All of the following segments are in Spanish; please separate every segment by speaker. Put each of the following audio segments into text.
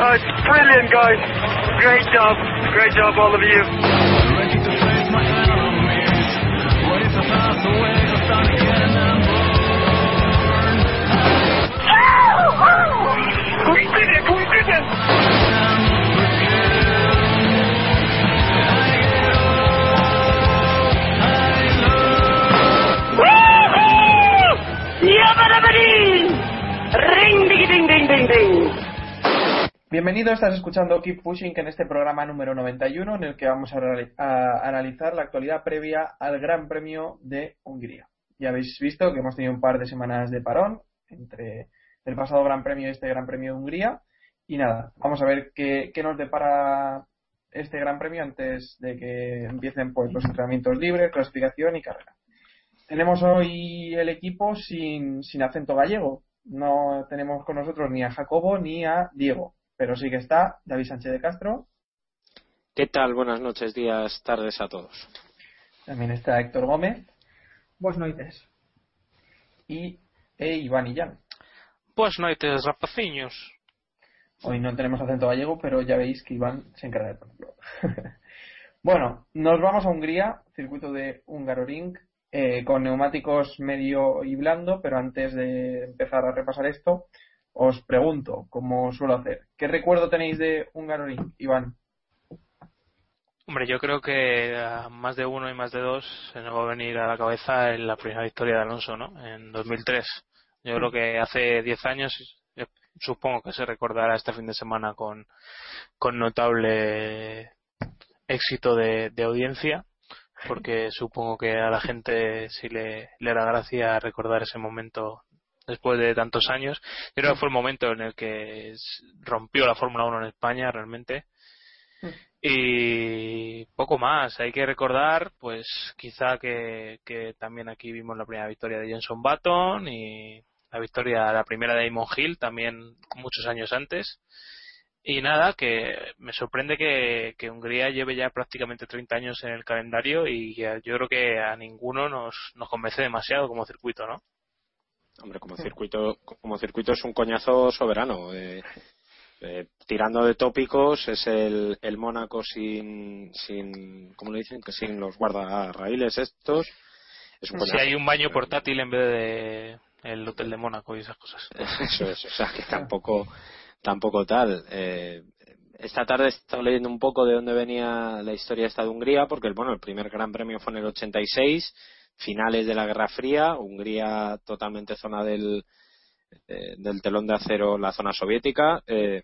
Speaker 1: Oh, it's brilliant, guys. Great job. Great job, all of you. We did it! We did it!
Speaker 2: Bienvenido, estás escuchando Keep Pushing en este programa número 91 en el que vamos a, analizar la actualidad previa al Gran Premio de Hungría. Ya habéis visto que hemos tenido un par de semanas de parón entre el pasado Gran Premio y este Gran Premio de Hungría. Y nada, vamos a ver qué, qué nos depara este Gran Premio antes de que empiecen pues, los entrenamientos libres, clasificación y carrera. Tenemos hoy el equipo sin, sin acento gallego. No tenemos con nosotros ni a Jacobo ni a Diego, pero sí que está David Sánchez de Castro,
Speaker 3: ¿Qué tal? Buenas noches, días, tardes a todos.
Speaker 2: también está Héctor Gómez
Speaker 4: Boas noites.
Speaker 2: y e Iván Illán.
Speaker 5: Boas noites, rapaciños.
Speaker 2: Hoy no tenemos acento gallego, pero ya veis que Iván se encarga de ponerlo. bueno, nos vamos a Hungría, circuito de Hungaroring, eh, con neumáticos medio y blando, pero antes de empezar a repasar esto, os pregunto, como suelo hacer, ¿qué recuerdo tenéis de Hungaroring, Iván?
Speaker 6: Hombre, yo creo que a más de uno y más de dos se nos va a venir a la cabeza en la primera victoria de Alonso, ¿no? En 2003. Yo creo que hace 10 años, eh, supongo que se recordará este fin de semana con, con notable éxito de, audiencia, porque supongo que a la gente sí le, le da gracia recordar ese momento después de tantos años. Yo creo que fue el momento en el que rompió la Fórmula 1 en España realmente. Y poco más, hay que recordar, pues quizá que, que también aquí vimos la primera victoria de Jenson Button y la victoria, la primera de Damon Hill, también muchos años antes. Y nada, que me sorprende que, que Hungría lleve ya prácticamente 30 años en el calendario y yo creo que a ninguno nos, nos convence demasiado como circuito, ¿no?
Speaker 3: Hombre, como circuito, como circuito es un coñazo soberano. eh, eh, tirando de tópicos, es el, el Mónaco sin, sin, ¿cómo le dicen? Que sin los guardarraíles estos. Es un
Speaker 6: Si
Speaker 3: coñazo.
Speaker 6: hay un baño portátil en vez de el hotel de Mónaco y esas cosas.
Speaker 3: Eso es, o sea, que tampoco, tampoco tal. Eh, esta tarde he estado leyendo un poco de dónde venía la historia esta de Hungría, porque bueno, el primer Gran Premio fue en el 86, finales de la Guerra Fría, Hungría totalmente zona del, eh, del telón de acero, la zona soviética, eh,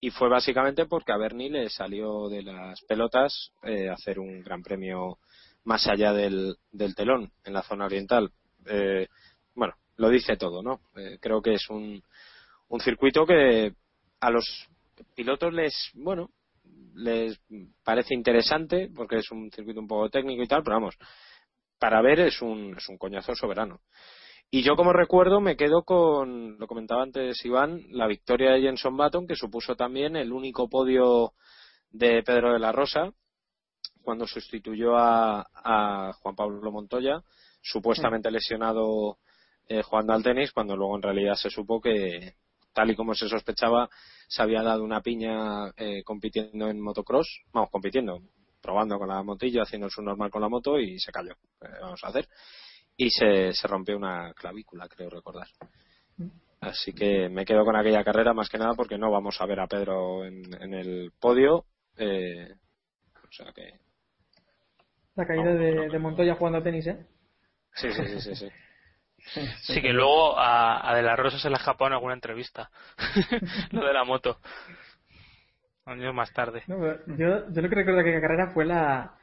Speaker 3: y fue básicamente porque a Bernie le salió de las pelotas eh, hacer un Gran Premio más allá del, del telón, en la zona oriental. Eh, bueno, lo dice todo, ¿no? Eh, creo que es un, un circuito que a los pilotos les, bueno, les parece interesante porque es un circuito un poco técnico y tal, pero vamos, para ver es un, es un coñazo soberano. Y yo como recuerdo me quedo con, lo comentaba antes Iván, la victoria de Jenson Button, que supuso también el único podio de Pedro de la Rosa, cuando sustituyó a, a Juan Pablo Montoya, supuestamente lesionado eh, jugando al tenis, cuando luego en realidad se supo que, tal y como se sospechaba, se había dado una piña eh, compitiendo en motocross, vamos, compitiendo, probando con la motillo, haciendo su normal con la moto y se cayó. Eh, vamos a hacer. Y se, se rompió una clavícula, creo recordar. Así que me quedo con aquella carrera más que nada porque no vamos a ver a Pedro en, en el podio. Eh, o sea que.
Speaker 4: La caída de, de Montoya jugando a tenis, ¿eh?
Speaker 3: Sí, sí, sí, sí. sí.
Speaker 6: Sí, que luego a, a De La Rosa se le ha escapado en alguna entrevista. Lo de la moto. Años más tarde.
Speaker 4: No, yo, yo lo que recuerdo de aquella carrera fue la.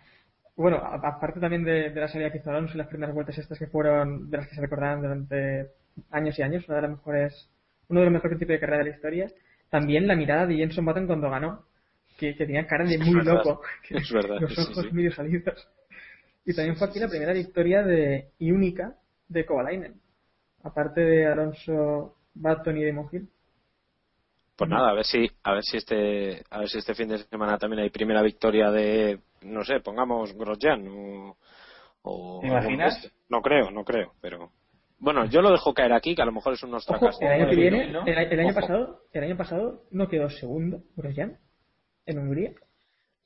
Speaker 4: Bueno, aparte también de, de la salida que hizo Alonso y las primeras vueltas estas que fueron de las que se recordaron durante años y años, una de las mejores, uno de los mejores tipos de carrera de la historia. También la mirada de Jenson Button cuando ganó, que, que tenía cara de muy
Speaker 3: verdad,
Speaker 4: loco, que
Speaker 3: es verdad,
Speaker 4: los
Speaker 3: sí,
Speaker 4: ojos
Speaker 3: sí.
Speaker 4: medio salidos. Y también fue aquí la primera victoria de, y única de Kovalainen, aparte de Alonso, Button y de.
Speaker 3: Pues nada, a ver si, a ver si este, a ver si este fin de semana también hay primera victoria de, no sé, pongamos Grosjean o, o
Speaker 2: ¿Te imaginas?
Speaker 3: No creo, no creo, pero bueno, yo lo dejo caer aquí, que a lo mejor es un
Speaker 4: Ojo,
Speaker 3: ostracazo.
Speaker 4: el año que viene,
Speaker 2: ¿no?
Speaker 4: el, el año
Speaker 3: Ojo.
Speaker 4: pasado, el año pasado no quedó segundo Grosjean en Hungría.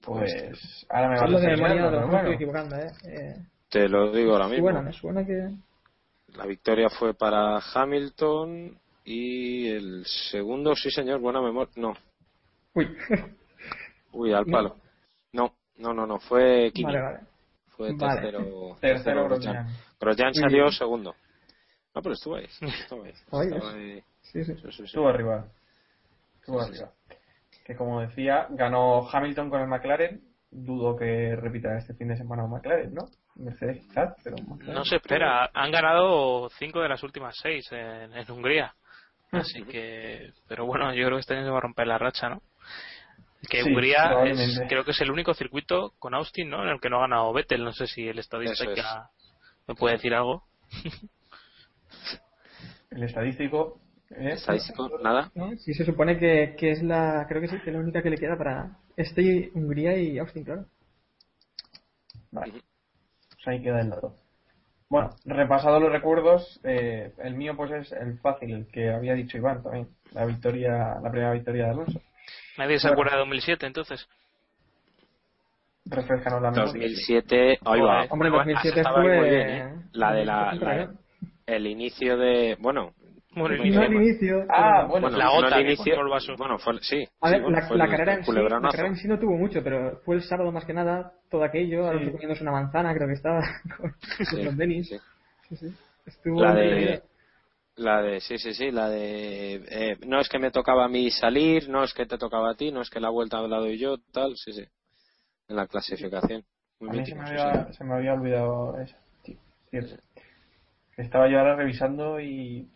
Speaker 2: Pues ahora me vas a
Speaker 4: memoria, equivocando, ¿eh? eh
Speaker 3: Te lo digo ahora mismo.
Speaker 4: suena, me suena que...
Speaker 3: La victoria fue para Hamilton y el segundo, sí señor, buena memoria. No,
Speaker 4: Uy,
Speaker 3: uy, al
Speaker 4: No.
Speaker 3: palo. No, no, no, no, fue Kimi.
Speaker 4: vale, vale.
Speaker 3: Fue
Speaker 4: Vale.
Speaker 3: tercero.
Speaker 2: Tercero
Speaker 3: Grosjean.
Speaker 2: Grosjean.
Speaker 3: Salió
Speaker 4: bien.
Speaker 3: segundo. No, pero estuvo ahí. Estuvo ahí. Estaba ahí.
Speaker 4: Sí, sí.
Speaker 3: Sí, sí, sí.
Speaker 2: Estuvo arriba. Estuvo
Speaker 3: Sí, sí,
Speaker 2: arriba. Que como decía, ganó Hamilton con el McLaren. Dudo que repita este fin de semana un McLaren, ¿no? Mercedes quizás, pero McLaren.
Speaker 6: No se espera. Han ganado cinco de las últimas seis en, en Hungría. Así que, pero bueno, yo creo que este año se va a romper la racha, ¿no? Que
Speaker 2: Sí,
Speaker 6: Hungría es, creo que es el único circuito con Austin, ¿no? En el que no ha ganado Vettel. No sé si el estadista
Speaker 3: es.
Speaker 6: ya me puede decir algo.
Speaker 2: El estadístico. ¿eh?
Speaker 3: Estadístico, nada.
Speaker 4: ¿No? Sí, se supone que, que es la, creo que sí, que es la única que le queda para este y Hungría y Austin, claro.
Speaker 2: Vale. Pues ahí queda el dato. Bueno, repasado los recuerdos, eh, el mío pues es el fácil, el que había dicho Iván también. La victoria, la primera victoria de Alonso.
Speaker 6: Nadie se
Speaker 2: Bueno.
Speaker 6: acuerda de 2007, entonces.
Speaker 2: Refrescanos la memoria.
Speaker 3: 2007, ahí va.
Speaker 4: Hombre,
Speaker 3: Bueno,
Speaker 4: 2007
Speaker 3: estaba ahí
Speaker 4: fue...
Speaker 3: muy bien, ¿eh? La de la,
Speaker 4: 2007
Speaker 3: la- el inicio de, bueno,
Speaker 6: Bueno,
Speaker 4: al inicio.
Speaker 2: Ah, bueno,
Speaker 3: bueno,
Speaker 6: la
Speaker 3: el
Speaker 6: que el vaso.
Speaker 3: bueno, fue, sí.
Speaker 4: A
Speaker 3: sí,
Speaker 4: ver,
Speaker 3: bueno,
Speaker 4: la,
Speaker 3: el
Speaker 4: carrera en sí, la carrera en sí no tuvo mucho, pero fue el sábado más que nada, todo aquello, Alonso comiéndose una manzana, creo que estaba con,
Speaker 3: Sí,
Speaker 4: con Denis.
Speaker 3: sí.
Speaker 4: Sí, sí. Estuvo
Speaker 3: La de, la de, sí, sí, sí, la de, eh, no es que me tocaba a mí salir, no es que te tocaba a ti, no es que la vuelta la doy yo, tal, sí, sí. En la clasificación. Muy
Speaker 2: A mí se me, había,
Speaker 3: sí.
Speaker 2: se me había olvidado eso. Sí, cierto. Estaba yo ahora revisando y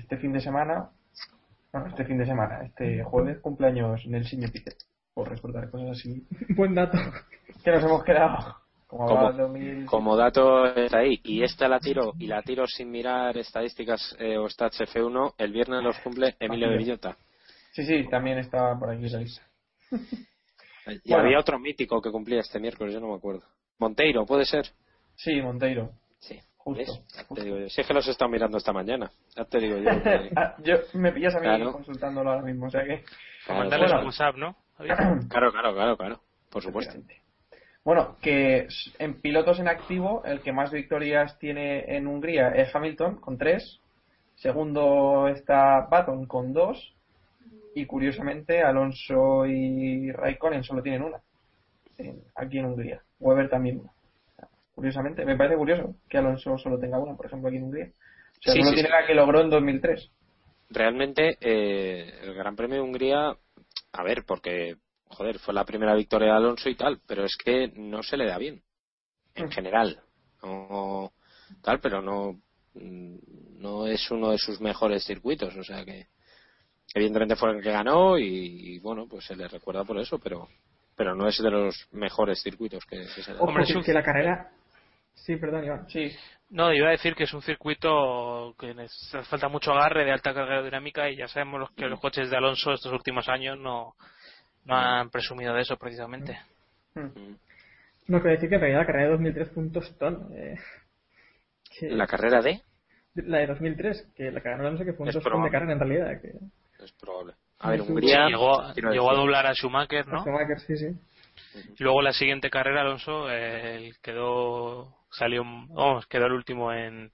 Speaker 2: este fin de semana, bueno, este fin de semana, este jueves cumpleaños Nelson Piquet, por recordar cosas así.
Speaker 4: Buen dato.
Speaker 2: Que nos hemos quedado como
Speaker 3: Como-
Speaker 2: hablaba de 2000.
Speaker 3: Como dato está ahí, y esta la tiro, y la tiro sin mirar estadísticas eh, o stats F1, el viernes los cumple Emilio de Villota.
Speaker 2: Sí, sí, también estaba por aquí.
Speaker 3: Y
Speaker 2: Bueno.
Speaker 3: había otro mítico que cumplía este miércoles, yo no me acuerdo. Monteiro, ¿puede ser?
Speaker 2: Sí, Monteiro.
Speaker 3: Sí.
Speaker 2: Justo,
Speaker 3: ¿Ves? Ya
Speaker 2: justo.
Speaker 3: te digo yo. Si es que los he estado mirando esta mañana. Ya te digo yo. que-
Speaker 2: yo me pillas a mí
Speaker 3: Claro.
Speaker 2: consultándolo ahora mismo, o sea que.
Speaker 3: Claro,
Speaker 6: Mandarles
Speaker 2: bueno.
Speaker 6: un WhatsApp, ¿no?
Speaker 3: claro, claro, claro, claro. Por supuesto.
Speaker 2: Bueno, que en pilotos en activo, el que más victorias tiene en Hungría es Hamilton, con tres. Segundo está Button, con dos. Y curiosamente, Alonso y Raikkonen solo tienen una. en- aquí en Hungría. Weber también una. Curiosamente, me parece curioso que Alonso solo tenga una, por ejemplo, aquí en Hungría. O sea,
Speaker 3: Sí,
Speaker 2: solo
Speaker 3: sí,
Speaker 2: tiene
Speaker 3: sí.
Speaker 2: la que logró en 2003.
Speaker 3: Realmente, eh, el Gran Premio de Hungría, a ver, porque, joder, fue la primera victoria de Alonso y tal, pero es que no se le da bien. En general. No, tal, pero no, mm, no es uno de sus mejores circuitos, o sea que evidentemente fue el que ganó y, y, bueno, pues se le recuerda por eso, pero pero no es de los mejores circuitos que, que se le
Speaker 6: Hombre, es
Speaker 4: que la carrera... Sí, perdón, Iván.
Speaker 2: Sí.
Speaker 6: No, iba a decir que es un circuito que falta mucho agarre de alta carga aerodinámica y ya sabemos los- que los coches de Alonso estos últimos años no, no han presumido de eso precisamente.
Speaker 4: No, quiero decir que en realidad la carrera de 2003 fue un tostón. Eh, que-
Speaker 3: ¿La carrera de?
Speaker 4: La de 2003, que la carrera no sé que fue un
Speaker 3: Es
Speaker 4: tostón
Speaker 3: probable.
Speaker 4: de carrera en realidad. Que...
Speaker 3: Es probable. A ver, Hungría.
Speaker 6: Sí, llegó, a doblar a Schumacher, ¿no?
Speaker 4: Schumacher, sí, sí.
Speaker 6: Y luego la siguiente carrera, Alonso, eh, él quedó, salió, vamos, quedó el último en,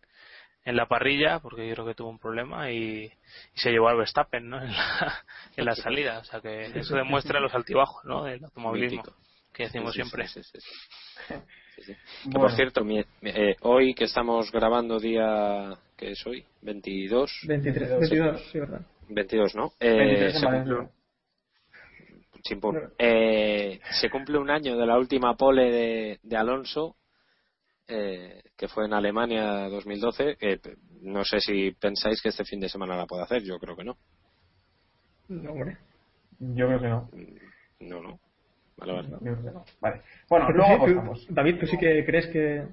Speaker 6: en la parrilla, porque yo creo que tuvo un problema y, y se llevó al Verstappen, ¿no? En la, en la salida. O sea que eso demuestra los altibajos, ¿no? Del automovilismo,
Speaker 3: Mítico.
Speaker 6: que decimos
Speaker 3: Sí,
Speaker 6: siempre.
Speaker 3: sí, sí, sí. Sí, sí. Que,
Speaker 2: Bueno.
Speaker 3: por cierto, mi- eh, hoy que estamos grabando día. ¿Qué es hoy? 22.
Speaker 4: 23,
Speaker 2: 22,
Speaker 4: 22, sí, verdad.
Speaker 3: 22, ¿no? Eh,
Speaker 2: 23 en
Speaker 3: se cumple-. Eh, se cumple un año de la última pole de, de Alonso, eh, que fue en Alemania 2012. que p- no sé si pensáis que este fin de semana la puede hacer, yo creo que no.
Speaker 4: No, hombre.
Speaker 2: Yo creo que no.
Speaker 3: No, no. Vale, vale.
Speaker 2: Yo creo que no. Vale. Bueno,
Speaker 4: Pero
Speaker 2: luego
Speaker 4: tú-. David, ¿tú sí que crees que...?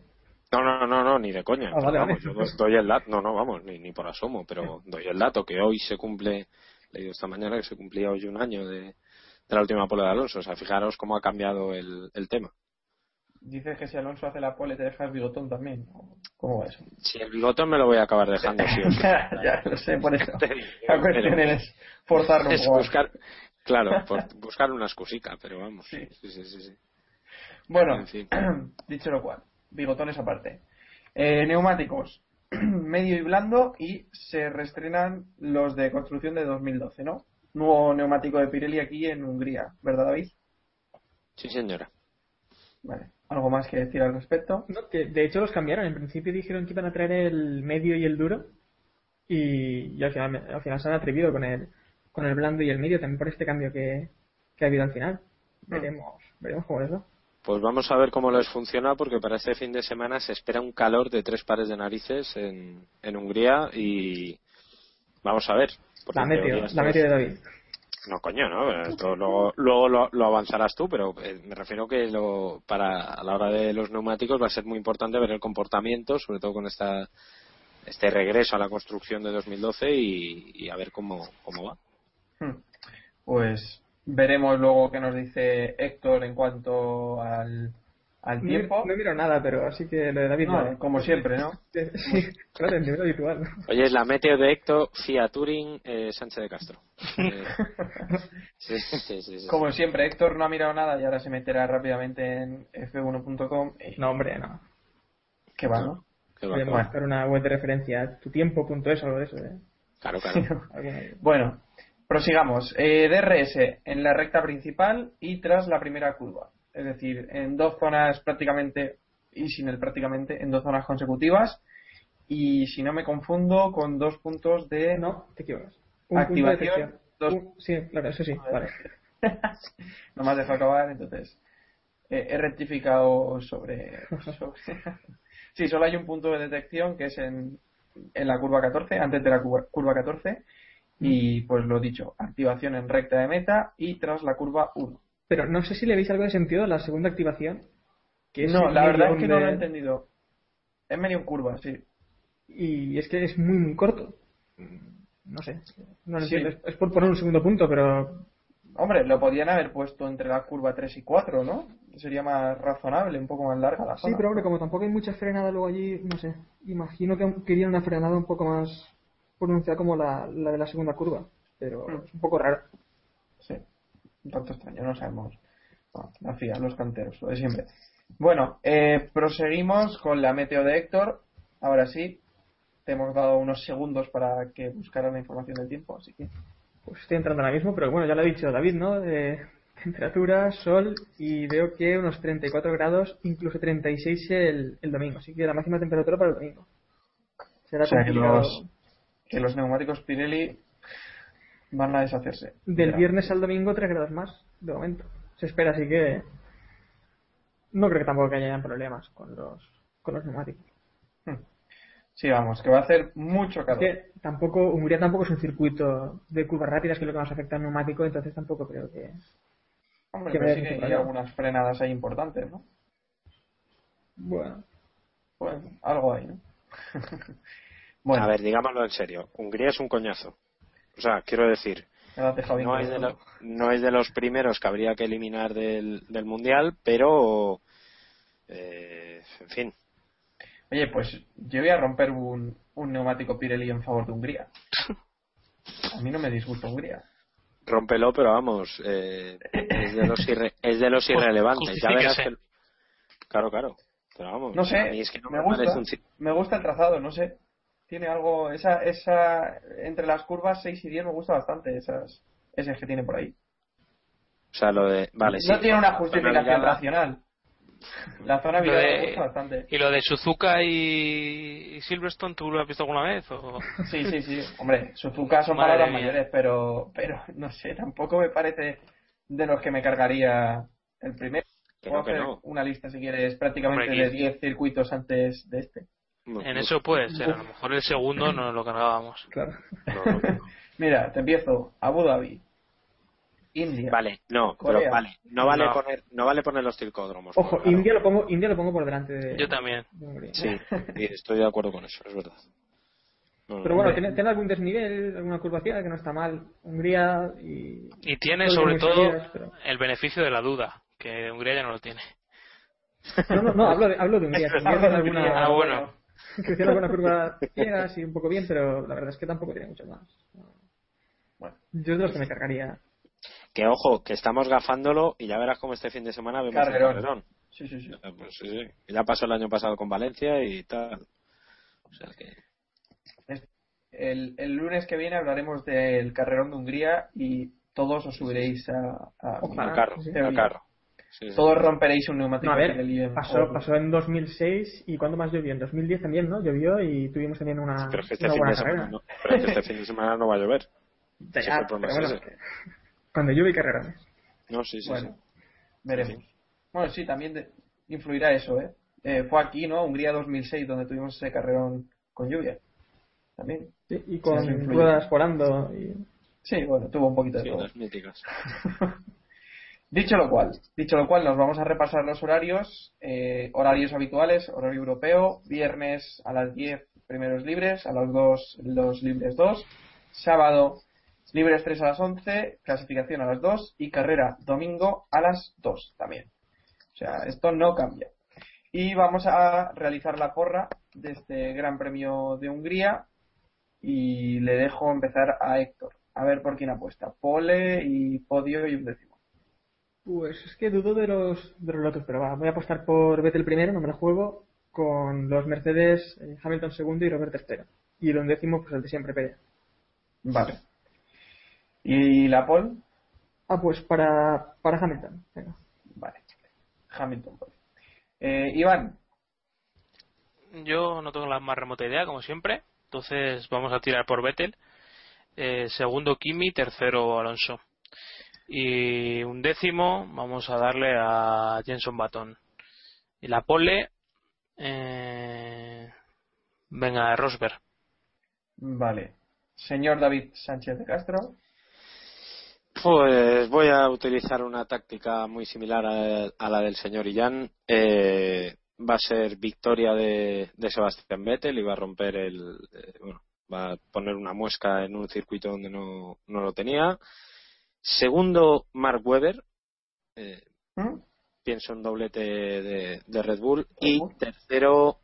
Speaker 3: No, no, no, no, ni de coña.
Speaker 4: Ah, vale,
Speaker 3: Vamos,
Speaker 4: vale.
Speaker 3: yo doy, el dato, no, no, vamos, ni, ni por asomo, pero doy el dato que hoy se cumple, he leído esta mañana que se cumplía hoy un año de, de la última pole de Alonso. O sea, fijaros cómo ha cambiado el, el tema.
Speaker 2: Dices que si Alonso hace la pole te dejas bigotón también. ¿o ¿Cómo va eso?
Speaker 3: Si el bigotón me lo voy a acabar dejando, sí o sí.
Speaker 2: ya lo sé, por eso. La cuestión es forzarlo
Speaker 3: es buscar, claro, por buscar una excusica, pero vamos.
Speaker 2: Sí.
Speaker 3: Sí, sí, sí. sí.
Speaker 2: Bueno,
Speaker 3: En fin.
Speaker 2: dicho lo cual, bigotones aparte. Eh, neumáticos, medio y blando y se reestrenan los de construcción de 2012, ¿no? Nuevo neumático de Pirelli aquí en Hungría, ¿verdad David?
Speaker 3: Sí, señora.
Speaker 2: Vale. ¿Algo más que decir al respecto?
Speaker 4: No, que de hecho los cambiaron. En principio dijeron que iban a traer el medio y el duro. Y, y al, final, al final se han atrevido con el, con el blando y el medio también por este cambio que, que ha habido al final. Veremos, veremos cómo les va.
Speaker 3: Pues vamos a ver cómo les funciona, porque para este fin de semana se espera un calor de tres pares de narices en, en Hungría y vamos a ver.
Speaker 4: La meteo, la meteo de David.
Speaker 3: No, coño, no. Esto luego luego lo, lo avanzarás tú, pero eh, me refiero que lo, para a la hora de los neumáticos va a ser muy importante ver el comportamiento, sobre todo con esta este regreso a la construcción de 2012 y, y a ver cómo, cómo va.
Speaker 2: Hmm. Pues veremos luego qué nos dice Héctor en cuanto al, al
Speaker 4: No,
Speaker 2: tiempo.
Speaker 4: no miro nada, pero así que lo de David.
Speaker 2: No,
Speaker 4: vale.
Speaker 2: como siempre, ¿no?
Speaker 4: Sí, claro, el nivel habitual.
Speaker 3: Oye, es la meteo de Héctor, Fia Turing, eh, Sánchez de Castro. Eh, sí, sí, sí, sí.
Speaker 2: Como siempre, Héctor no ha mirado nada y ahora se meterá rápidamente en f1.com. y-
Speaker 4: No, hombre, no.
Speaker 2: Que va, ¿no?
Speaker 3: Que va, va.
Speaker 4: buscar una web de referencia, tutiempo.es o algo de eso. ¿eh?
Speaker 3: Claro, claro.
Speaker 2: Bueno, prosigamos. Eh, DRS en la recta principal y tras la primera curva. Es decir, en dos zonas prácticamente, y sin el prácticamente, en dos zonas consecutivas. Y si no me confundo, con dos puntos de.
Speaker 4: No, te equivocas. Un
Speaker 2: Activación, dos-
Speaker 4: Un- sí, claro, eso sí. Vale.
Speaker 2: no me has dejado acabar, entonces. eh, he rectificado sobre. sobre- sí, solo hay un punto de detección que es en, en la curva 14, antes de la curva, curva 14. Y pues lo dicho, activación en recta de meta y tras la curva 1.
Speaker 4: Pero no sé si le veis algo de sentido a la segunda activación. Que es
Speaker 2: No, la verdad es que no lo he entendido. Es medio curva, sí.
Speaker 4: Y es que es muy, muy corto. No sé. No lo
Speaker 2: Sí.
Speaker 4: entiendo. Es, por poner un segundo punto, pero.
Speaker 2: Hombre, lo podían haber puesto entre la curva 3 y 4, ¿no? Sería más razonable, un poco más larga la
Speaker 4: Sí,
Speaker 2: zona.
Speaker 4: pero hombre, como tampoco hay mucha frenada luego allí, no sé. Imagino que querían una frenada un poco más pronunciada como la, la de la segunda curva. Pero
Speaker 2: Mm.
Speaker 4: es un poco raro.
Speaker 2: Un tanto extraño, no sabemos. Bueno, la FIA, los canteros, lo de siempre. Bueno, eh, proseguimos con la meteo de Héctor. Ahora sí, te hemos dado unos segundos para que buscaras la información del tiempo, así que.
Speaker 4: Pues estoy entrando ahora mismo, pero bueno, ya lo ha dicho David, ¿no? De temperatura, sol y veo que unos 34 grados, incluso 36 el, el domingo. Así que la máxima temperatura para el domingo. Será
Speaker 2: O sea, que los, que los neumáticos Pirelli van a deshacerse.
Speaker 4: Del viernes al domingo 3 grados más, de momento. Se espera, así que no creo que tampoco que haya problemas con los, con los neumáticos.
Speaker 2: Sí, vamos, que va a hacer mucho
Speaker 4: Es
Speaker 2: calor.
Speaker 4: que tampoco, Hungría tampoco es un circuito de curvas rápidas, que es lo que más afecta al neumático, entonces tampoco creo que...
Speaker 2: Hombre,
Speaker 4: que
Speaker 2: pero sí que hay algunas frenadas ahí importantes, ¿no?
Speaker 4: Bueno,
Speaker 2: Bueno, algo hay, ¿no? bueno,
Speaker 3: A ver, digámoslo en serio. Hungría es un coñazo. O sea, quiero decir, no es, de lo- no es de los primeros que habría que eliminar del, del mundial, pero. eh, en fin.
Speaker 2: Oye, pues yo voy a romper un, un neumático Pirelli en favor de Hungría. A mí no me disgusta Hungría.
Speaker 3: Rómpelo, pero vamos. eh, es, de los irre- es de los irrelevantes. Ya verás que. Claro, claro. Pero vamos.
Speaker 2: No sé,
Speaker 3: a mí es que no
Speaker 2: me
Speaker 3: me,
Speaker 2: gusta.
Speaker 3: un
Speaker 2: Me gusta el trazado, no sé. Tiene algo, esa, esa, entre las curvas 6 y 10 me gusta bastante, esas, ese que tiene por ahí.
Speaker 3: O sea, lo de. Vale,
Speaker 2: no
Speaker 3: sí,
Speaker 2: tiene una justificación racional. La zona
Speaker 6: de-
Speaker 2: me gusta bastante.
Speaker 6: ¿Y lo de Suzuka y, y Silverstone tú lo has visto alguna vez? O...
Speaker 2: Sí, sí, sí. Hombre, Suzuka son
Speaker 6: Madre
Speaker 2: palabras
Speaker 6: mía.
Speaker 2: mayores, pero, pero no sé, tampoco me parece de los que me cargaría el primero.
Speaker 3: Que
Speaker 2: Puedo
Speaker 3: no, que
Speaker 2: hacer
Speaker 3: no.
Speaker 2: una lista si quieres prácticamente
Speaker 6: Hombre,
Speaker 2: de
Speaker 6: que-
Speaker 2: 10 circuitos antes de este.
Speaker 6: En eso puede ser. A lo mejor el segundo no lo cargábamos.
Speaker 4: Claro.
Speaker 2: Mira, te empiezo. Abu Dhabi, India.
Speaker 3: Vale, no,
Speaker 2: Corea.
Speaker 3: pero vale. No vale,
Speaker 6: No.
Speaker 3: poner, no vale poner los circódromos.
Speaker 4: Ojo,
Speaker 3: claro.
Speaker 4: India lo pongo, India lo pongo por delante de,
Speaker 6: Yo también.
Speaker 4: de.
Speaker 3: Sí, estoy de acuerdo con eso, es verdad. No,
Speaker 4: Pero bueno, tiene, tiene algún desnivel, alguna curvatura que no está mal. Hungría y.
Speaker 6: Y tiene
Speaker 4: Todo
Speaker 6: sobre todo
Speaker 4: pero-
Speaker 6: el beneficio de la duda, que Hungría ya no lo tiene.
Speaker 4: No, no, no, hablo de, hablo de Hungría. alguna,
Speaker 6: Ah, bueno.
Speaker 4: Que tiene alguna curva ciega, así un poco bien, pero la verdad es que tampoco tiene mucho más.
Speaker 2: Bueno.
Speaker 4: Yo es de los que me cargaría.
Speaker 3: Que ojo, que estamos gafándolo y ya verás cómo este fin de semana vemos
Speaker 2: Carrerón.
Speaker 3: el carrerón.
Speaker 2: Sí, sí, sí.
Speaker 3: Eh, Pues sí, sí. Ya pasó el año pasado con Valencia y tal. O sea que.
Speaker 2: El, el lunes que viene hablaremos del carrerón de Hungría y todos os subiréis a, a-
Speaker 4: Ojalá.
Speaker 3: a carro,
Speaker 4: sí.
Speaker 3: a carro. Sí, sí.
Speaker 2: todos romperéis un neumático
Speaker 4: No, a ver, pasó, pasó en 2006 y ¿cuándo más llovió? En 2010 también, ¿no? Llovió y tuvimos también una,
Speaker 3: Pero es que este
Speaker 4: una
Speaker 3: fin
Speaker 4: buena
Speaker 3: de semana
Speaker 4: carrera.
Speaker 3: no, pero este fin de semana no va a llover.
Speaker 4: Ya,
Speaker 3: Sí,
Speaker 4: pero
Speaker 3: es
Speaker 4: bueno, cuando llueve hay carrerones.
Speaker 3: No, sí, sí,
Speaker 2: Bueno,
Speaker 3: sí.
Speaker 2: veremos.
Speaker 3: Sí.
Speaker 2: Bueno, sí, también de- influirá eso, ¿eh? Eh, Fue aquí, ¿no? Hungría 2006, donde tuvimos ese carrerón con lluvia. También.
Speaker 4: Sí, y con
Speaker 2: Sí,
Speaker 4: ruedas volando. Y...
Speaker 2: Sí, bueno, tuvo un poquito de
Speaker 3: Sí,
Speaker 2: todo.
Speaker 3: las míticas.
Speaker 2: Dicho lo cual, dicho lo cual, nos vamos a repasar los horarios, eh, horarios habituales, horario europeo, viernes a las 10 primeros libres, a las 2 los libres 2, sábado libres 3 a las 11, clasificación a las 2 y carrera domingo a las 2 también. O sea, esto no cambia. Y vamos a realizar la porra de este Gran Premio de Hungría y le dejo empezar a Héctor. A ver por quién apuesta. Pole y podio y un décimo.
Speaker 4: Pues es que dudo de los, de los lotos, pero va, voy a apostar por Vettel primero, no me lo juego, con los Mercedes eh, Hamilton segundo y Robert tercero. Y el undécimo, pues el de siempre, Pérez.
Speaker 2: Vale. ¿Y la pole?
Speaker 4: Ah, pues para, para Hamilton. Venga.
Speaker 2: Vale. Hamilton pole. Eh, Iván,
Speaker 6: Yo no tengo la más remota idea, como siempre. Entonces vamos a tirar por Vettel. Eh, segundo Kimi, tercero Alonso. Y un décimo vamos a darle a Jenson Button. Y la pole, eh, venga, Rosberg.
Speaker 2: vale. Señor David Sánchez de Castro,
Speaker 3: Pues voy a utilizar una táctica muy similar a, a la del señor Illán. Eh, va a ser victoria de, de Sebastián Vettel y va a romper el. eh, bueno, va a poner una muesca en un circuito donde no, no lo tenía. Segundo, Mark Webber. Eh,
Speaker 2: ¿Mm?
Speaker 3: pienso en doblete de, de Red Bull. Y
Speaker 2: Bull.
Speaker 3: tercero,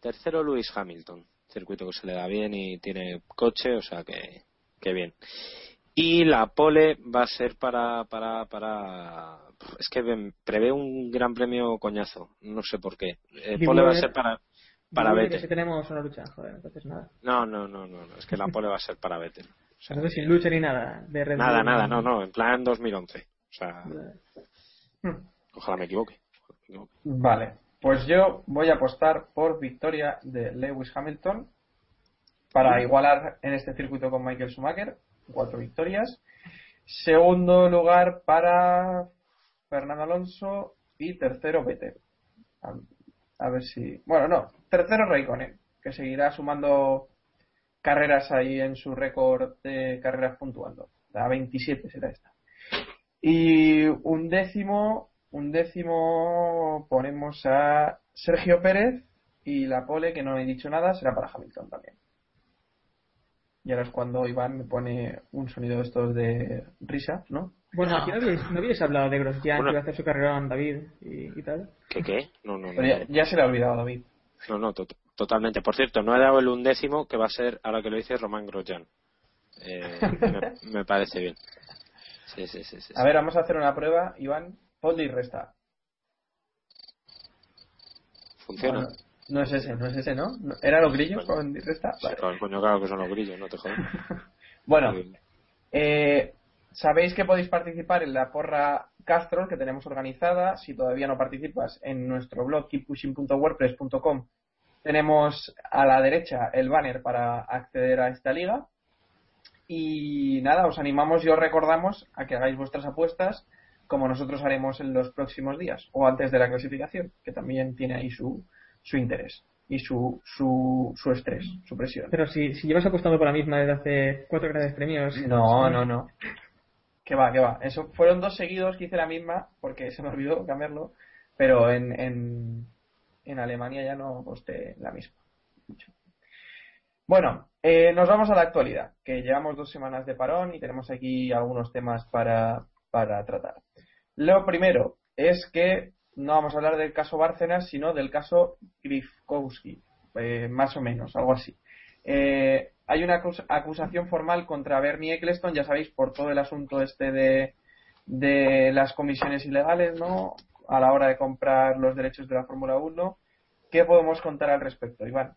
Speaker 3: tercero Lewis Hamilton. Circuito que se le da bien y tiene coche, o sea que, que bien. Y la pole va a ser para, para, para, es que prevé un gran premio coñazo, no sé por qué. Eh, pole va a
Speaker 4: eh,
Speaker 3: ser para, para
Speaker 4: que
Speaker 3: Vettel.
Speaker 4: Si tenemos una lucha, joder, entonces nada.
Speaker 3: No, no, no, no, no, es que la pole va a ser para Vettel. O sea,
Speaker 4: Entonces sin lucha ni nada. De Red
Speaker 3: nada,
Speaker 4: Bull,
Speaker 3: nada, no, no, en plan 2011. O sea,
Speaker 2: Hmm.
Speaker 3: ojalá me equivoque. ojalá me equivoque.
Speaker 2: Vale. Pues yo voy a apostar por victoria de Lewis Hamilton para igualar en este circuito con Michael Schumacher. Cuatro victorias. Segundo lugar para Fernando Alonso y tercero Vettel. A, a ver si. Bueno, no. Tercero Raikkonen, que seguirá sumando carreras ahí en su récord de carreras puntuando. La 27 será esta. Y un décimo, un décimo ponemos a Sergio Pérez y la pole, que no he dicho nada, será para Hamilton también. Y ahora es cuando Iván me pone un sonido de estos de risa, ¿no?
Speaker 4: Bueno, aquí no habíais, no habíais hablado de Grosjean,
Speaker 3: Bueno.
Speaker 4: que iba a hacer su carrera en David y, y tal.
Speaker 3: ¿Qué qué? No, no, no.
Speaker 2: Pero ya, ya se le ha olvidado, David.
Speaker 3: No, no, to- totalmente. Por cierto, no he dado el undécimo que va a ser, ahora que lo dice, Román Grosjean. Eh, me, me parece bien. Sí, sí, sí. sí,
Speaker 2: A ver, vamos a hacer una prueba, Iván. Ponle y resta.
Speaker 3: Funciona.
Speaker 2: Bueno, no es ese, no es ese, ¿no? ¿No- ¿Era los grillos
Speaker 3: Bueno.
Speaker 2: con y resta? Vale.
Speaker 3: claro, coño, claro que son los grillos, no te jodas.
Speaker 2: Bueno, Eh, Sabéis que podéis participar en la porra Castrol que tenemos organizada. Si todavía no participas, en nuestro blog keeppushing.wordpress.com tenemos a la derecha el banner para acceder a esta liga. Y nada, os animamos y os recordamos a que hagáis vuestras apuestas como nosotros haremos en los próximos días o antes de la clasificación, que también tiene ahí su, su interés y su, su, su estrés, su presión.
Speaker 4: Pero si, si llevas apostando por la misma desde hace cuatro grandes premios.
Speaker 2: No, no, no. Que va, que va. Eso fueron dos seguidos que hice la misma porque se me olvidó cambiarlo, pero en, en, en Alemania ya no posté la misma. Bueno, eh, nos vamos a la actualidad, que llevamos dos semanas de parón y tenemos aquí algunos temas para, para tratar. Lo primero es que no vamos a hablar del caso Bárcenas, sino del caso Grifkowski, eh, más o menos, algo así. Eh, hay una acus- acusación formal contra Bernie Eccleston, ya sabéis, por todo el asunto este de, de las comisiones ilegales, ¿no? A la hora de comprar los derechos de la Fórmula 1. ¿Qué podemos contar al respecto, Iván?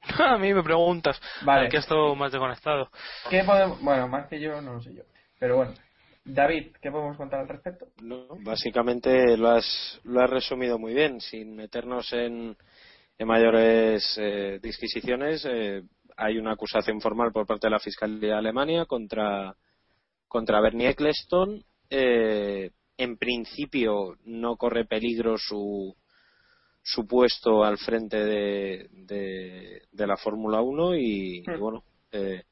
Speaker 6: A mí me preguntas.
Speaker 2: Vale.
Speaker 6: Al que esto más desconectado.
Speaker 2: ¿Qué podemos... Bueno, más que yo, no lo sé yo. Pero bueno. David, ¿qué podemos contar al respecto?
Speaker 3: No, básicamente lo has, lo has resumido muy bien, sin meternos en, en mayores eh, disquisiciones. eh, hay una acusación formal por parte de la Fiscalía de Alemania contra, contra Bernie Eccleston. Eh, en principio no corre peligro su, su puesto al frente de, de, de la Fórmula 1 y, y bueno, eh,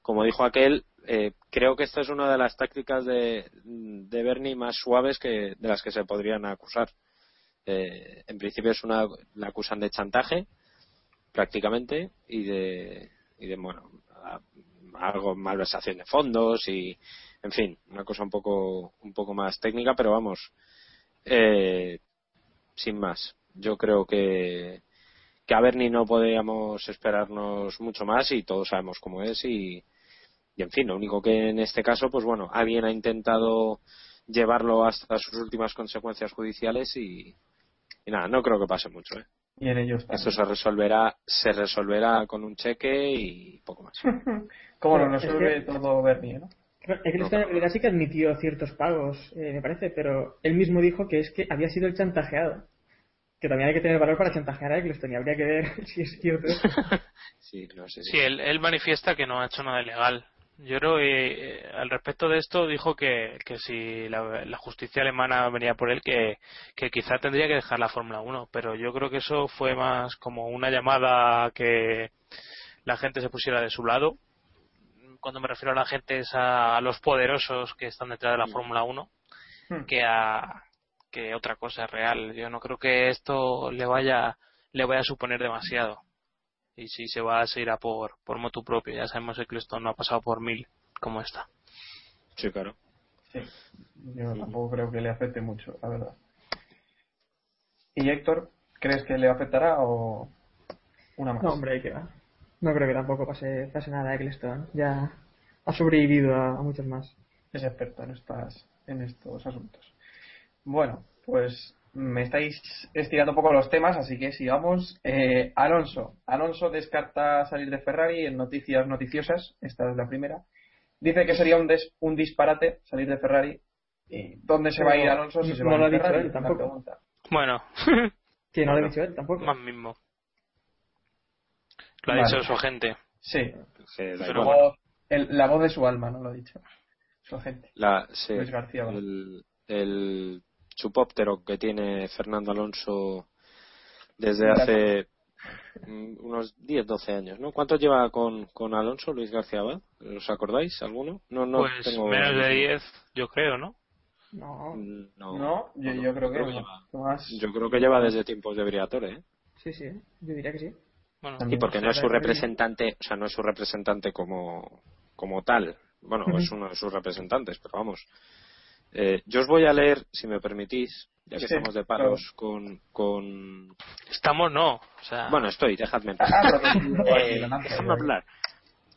Speaker 3: como dijo aquel, eh, creo que esta es una de las tácticas de, de Bernie más suaves que de las que se podrían acusar. Eh, en principio es una la acusan de chantaje prácticamente y de y de bueno a- algo malversación de fondos y en fin una cosa un poco un poco más técnica pero vamos eh, sin más yo creo que que a Bernie no podíamos esperarnos mucho más y todos sabemos cómo es y, y en fin, lo único que en este caso, pues bueno, alguien ha intentado llevarlo hasta sus últimas consecuencias judiciales y, y nada, no creo que pase mucho. ¿eh?
Speaker 2: Y en ello está.
Speaker 3: Esto se resolverá, se resolverá con un cheque y poco más.
Speaker 2: ¿Cómo lo resuelve todo Bernie, no?
Speaker 4: Eccleston en realidad sí que admitió ciertos pagos, eh, me parece, pero él mismo dijo que es que había sido el chantajeado. Que también hay que tener valor para chantajear a Eccleston y habría que ver si es cierto.
Speaker 3: Sí, no sé.
Speaker 6: Sí, él, él manifiesta que no ha hecho nada ilegal. Yo creo que eh, al respecto de esto dijo que, que si la, la justicia alemana venía por él, que, que quizá tendría que dejar la Fórmula 1. Pero yo creo que eso fue más como una llamada a que la gente se pusiera de su lado. Cuando me refiero a la gente es a, a los poderosos que están detrás de la Fórmula 1
Speaker 2: Hmm.
Speaker 6: que a que otra cosa real. Yo no creo que esto le vaya le vaya a suponer demasiado. Y si se va, se irá por, por motu propio. Ya sabemos que Eccleston no ha pasado por mil como está.
Speaker 3: Sí, claro.
Speaker 2: Sí. Yo tampoco creo que le afecte mucho, la verdad. ¿Y Héctor, crees que le afectará o una más?
Speaker 4: No, hombre, que va. No creo que tampoco pase, pase nada a Eccleston. Ya ha sobrevivido a, a muchos más.
Speaker 2: es experto en estas en estos asuntos. Bueno, pues me estáis estirando un poco los temas, así que sigamos. Eh, Alonso. Alonso descarta salir de Ferrari en noticias noticiosas. Esta es la primera. Dice que sería un, des- un disparate salir de Ferrari. ¿Y ¿Dónde se va a ir Alonso si
Speaker 4: no
Speaker 2: se va a
Speaker 4: ha
Speaker 2: ir
Speaker 4: dicho
Speaker 2: Ferrari?
Speaker 4: él
Speaker 2: Es la
Speaker 4: tampoco.
Speaker 2: pregunta.
Speaker 6: Bueno,
Speaker 4: Que no lo he dicho él tampoco.
Speaker 6: más mismo. Lo ha
Speaker 2: Vale.
Speaker 6: dicho su agente.
Speaker 2: Sí,
Speaker 6: Pero
Speaker 3: igual.
Speaker 2: la voz- el- la voz de su alma, ¿no? Lo ha dicho. Su agente.
Speaker 3: La, sí,
Speaker 2: Luis García.
Speaker 3: el, el chupóptero que tiene Fernando Alonso desde hace mm, unos 10, 12 años, ¿no? ¿Cuánto lleva con, con Alonso Luis García Abad? ¿Os acordáis alguno? No, no
Speaker 6: pues
Speaker 3: tengo...
Speaker 6: menos de 10, yo creo, ¿no?
Speaker 4: No.
Speaker 3: No,
Speaker 2: No, yo, yo creo que
Speaker 3: creo lleva- yo creo que lleva desde tiempos de Briatore, ¿eh?
Speaker 4: Sí, sí, yo diría que sí.
Speaker 6: Bueno.
Speaker 3: Y porque no es su representante, o sea, no es su representante como, como tal. Bueno, es uno de sus representantes, pero vamos. Eh, yo os voy a leer, si me permitís, ya que
Speaker 2: Sí,
Speaker 3: estamos de paros con, con...
Speaker 6: estamos no. O sea,
Speaker 3: Bueno, estoy, dejadme en paz.
Speaker 2: Ah, que sí,
Speaker 3: Eh, hablar.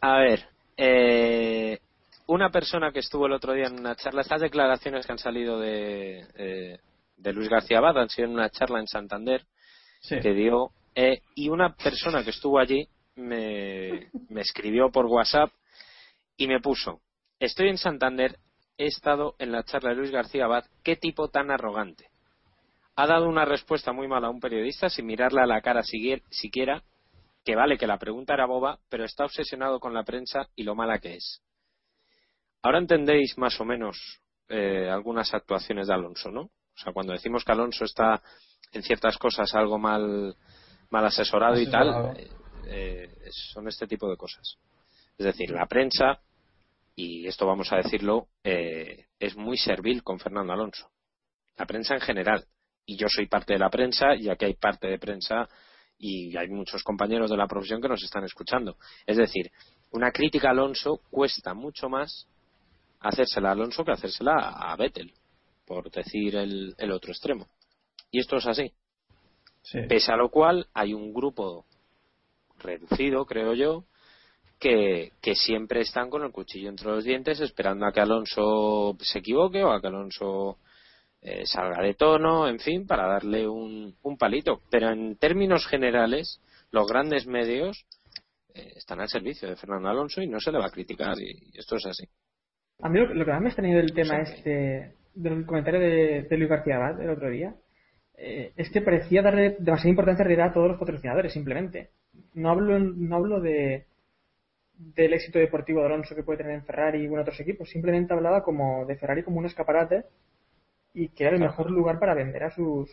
Speaker 3: A ver, eh, una persona que estuvo el otro día en una charla, estas declaraciones que han salido de, eh, de Luis García Abad han sido en una charla en Santander
Speaker 2: Sí.
Speaker 3: que dio eh, y una persona que estuvo allí me, me escribió por WhatsApp y me puso estoy en Santander he estado en la charla de Luis García Abad qué tipo tan arrogante ha dado una respuesta muy mala a un periodista sin mirarle a la cara siquiera que vale que la pregunta era boba pero está obsesionado con la prensa y lo mala que es ahora entendéis más o menos eh, algunas actuaciones de Alonso ¿no? o sea cuando decimos que Alonso está en ciertas cosas algo mal mal asesorado, y tal, eh, eh, son este tipo de cosas. Es decir, la prensa, y esto vamos a decirlo, eh, es muy servil con Fernando Alonso. La prensa en general. Y yo soy parte de la prensa, y aquí hay parte de prensa, y hay muchos compañeros de la profesión que nos están escuchando. Es decir, una crítica a Alonso cuesta mucho más hacérsela a Alonso que hacérsela a Vettel, por decir el, el otro extremo. Y esto es así.
Speaker 2: Sí.
Speaker 3: Pese a lo cual, hay un grupo reducido, creo yo, que, que siempre están con el cuchillo entre los dientes esperando a que Alonso se equivoque o a que Alonso eh, salga de tono, en fin, para darle un, un palito. Pero en términos generales, los grandes medios eh, están al servicio de Fernando Alonso y no se le va a criticar y, y esto es así.
Speaker 4: A mí lo, lo que más me ha extrañado del tema
Speaker 3: Sí.
Speaker 4: este, del comentario de, de Luis García Abad el otro día, eh, es que parecía darle demasiada importancia realidad a todos los patrocinadores, simplemente. No hablo, no hablo de del éxito deportivo de Alonso que puede tener en Ferrari y en otros equipos, simplemente hablaba como de Ferrari como un escaparate y que era el mejor lugar para vender a sus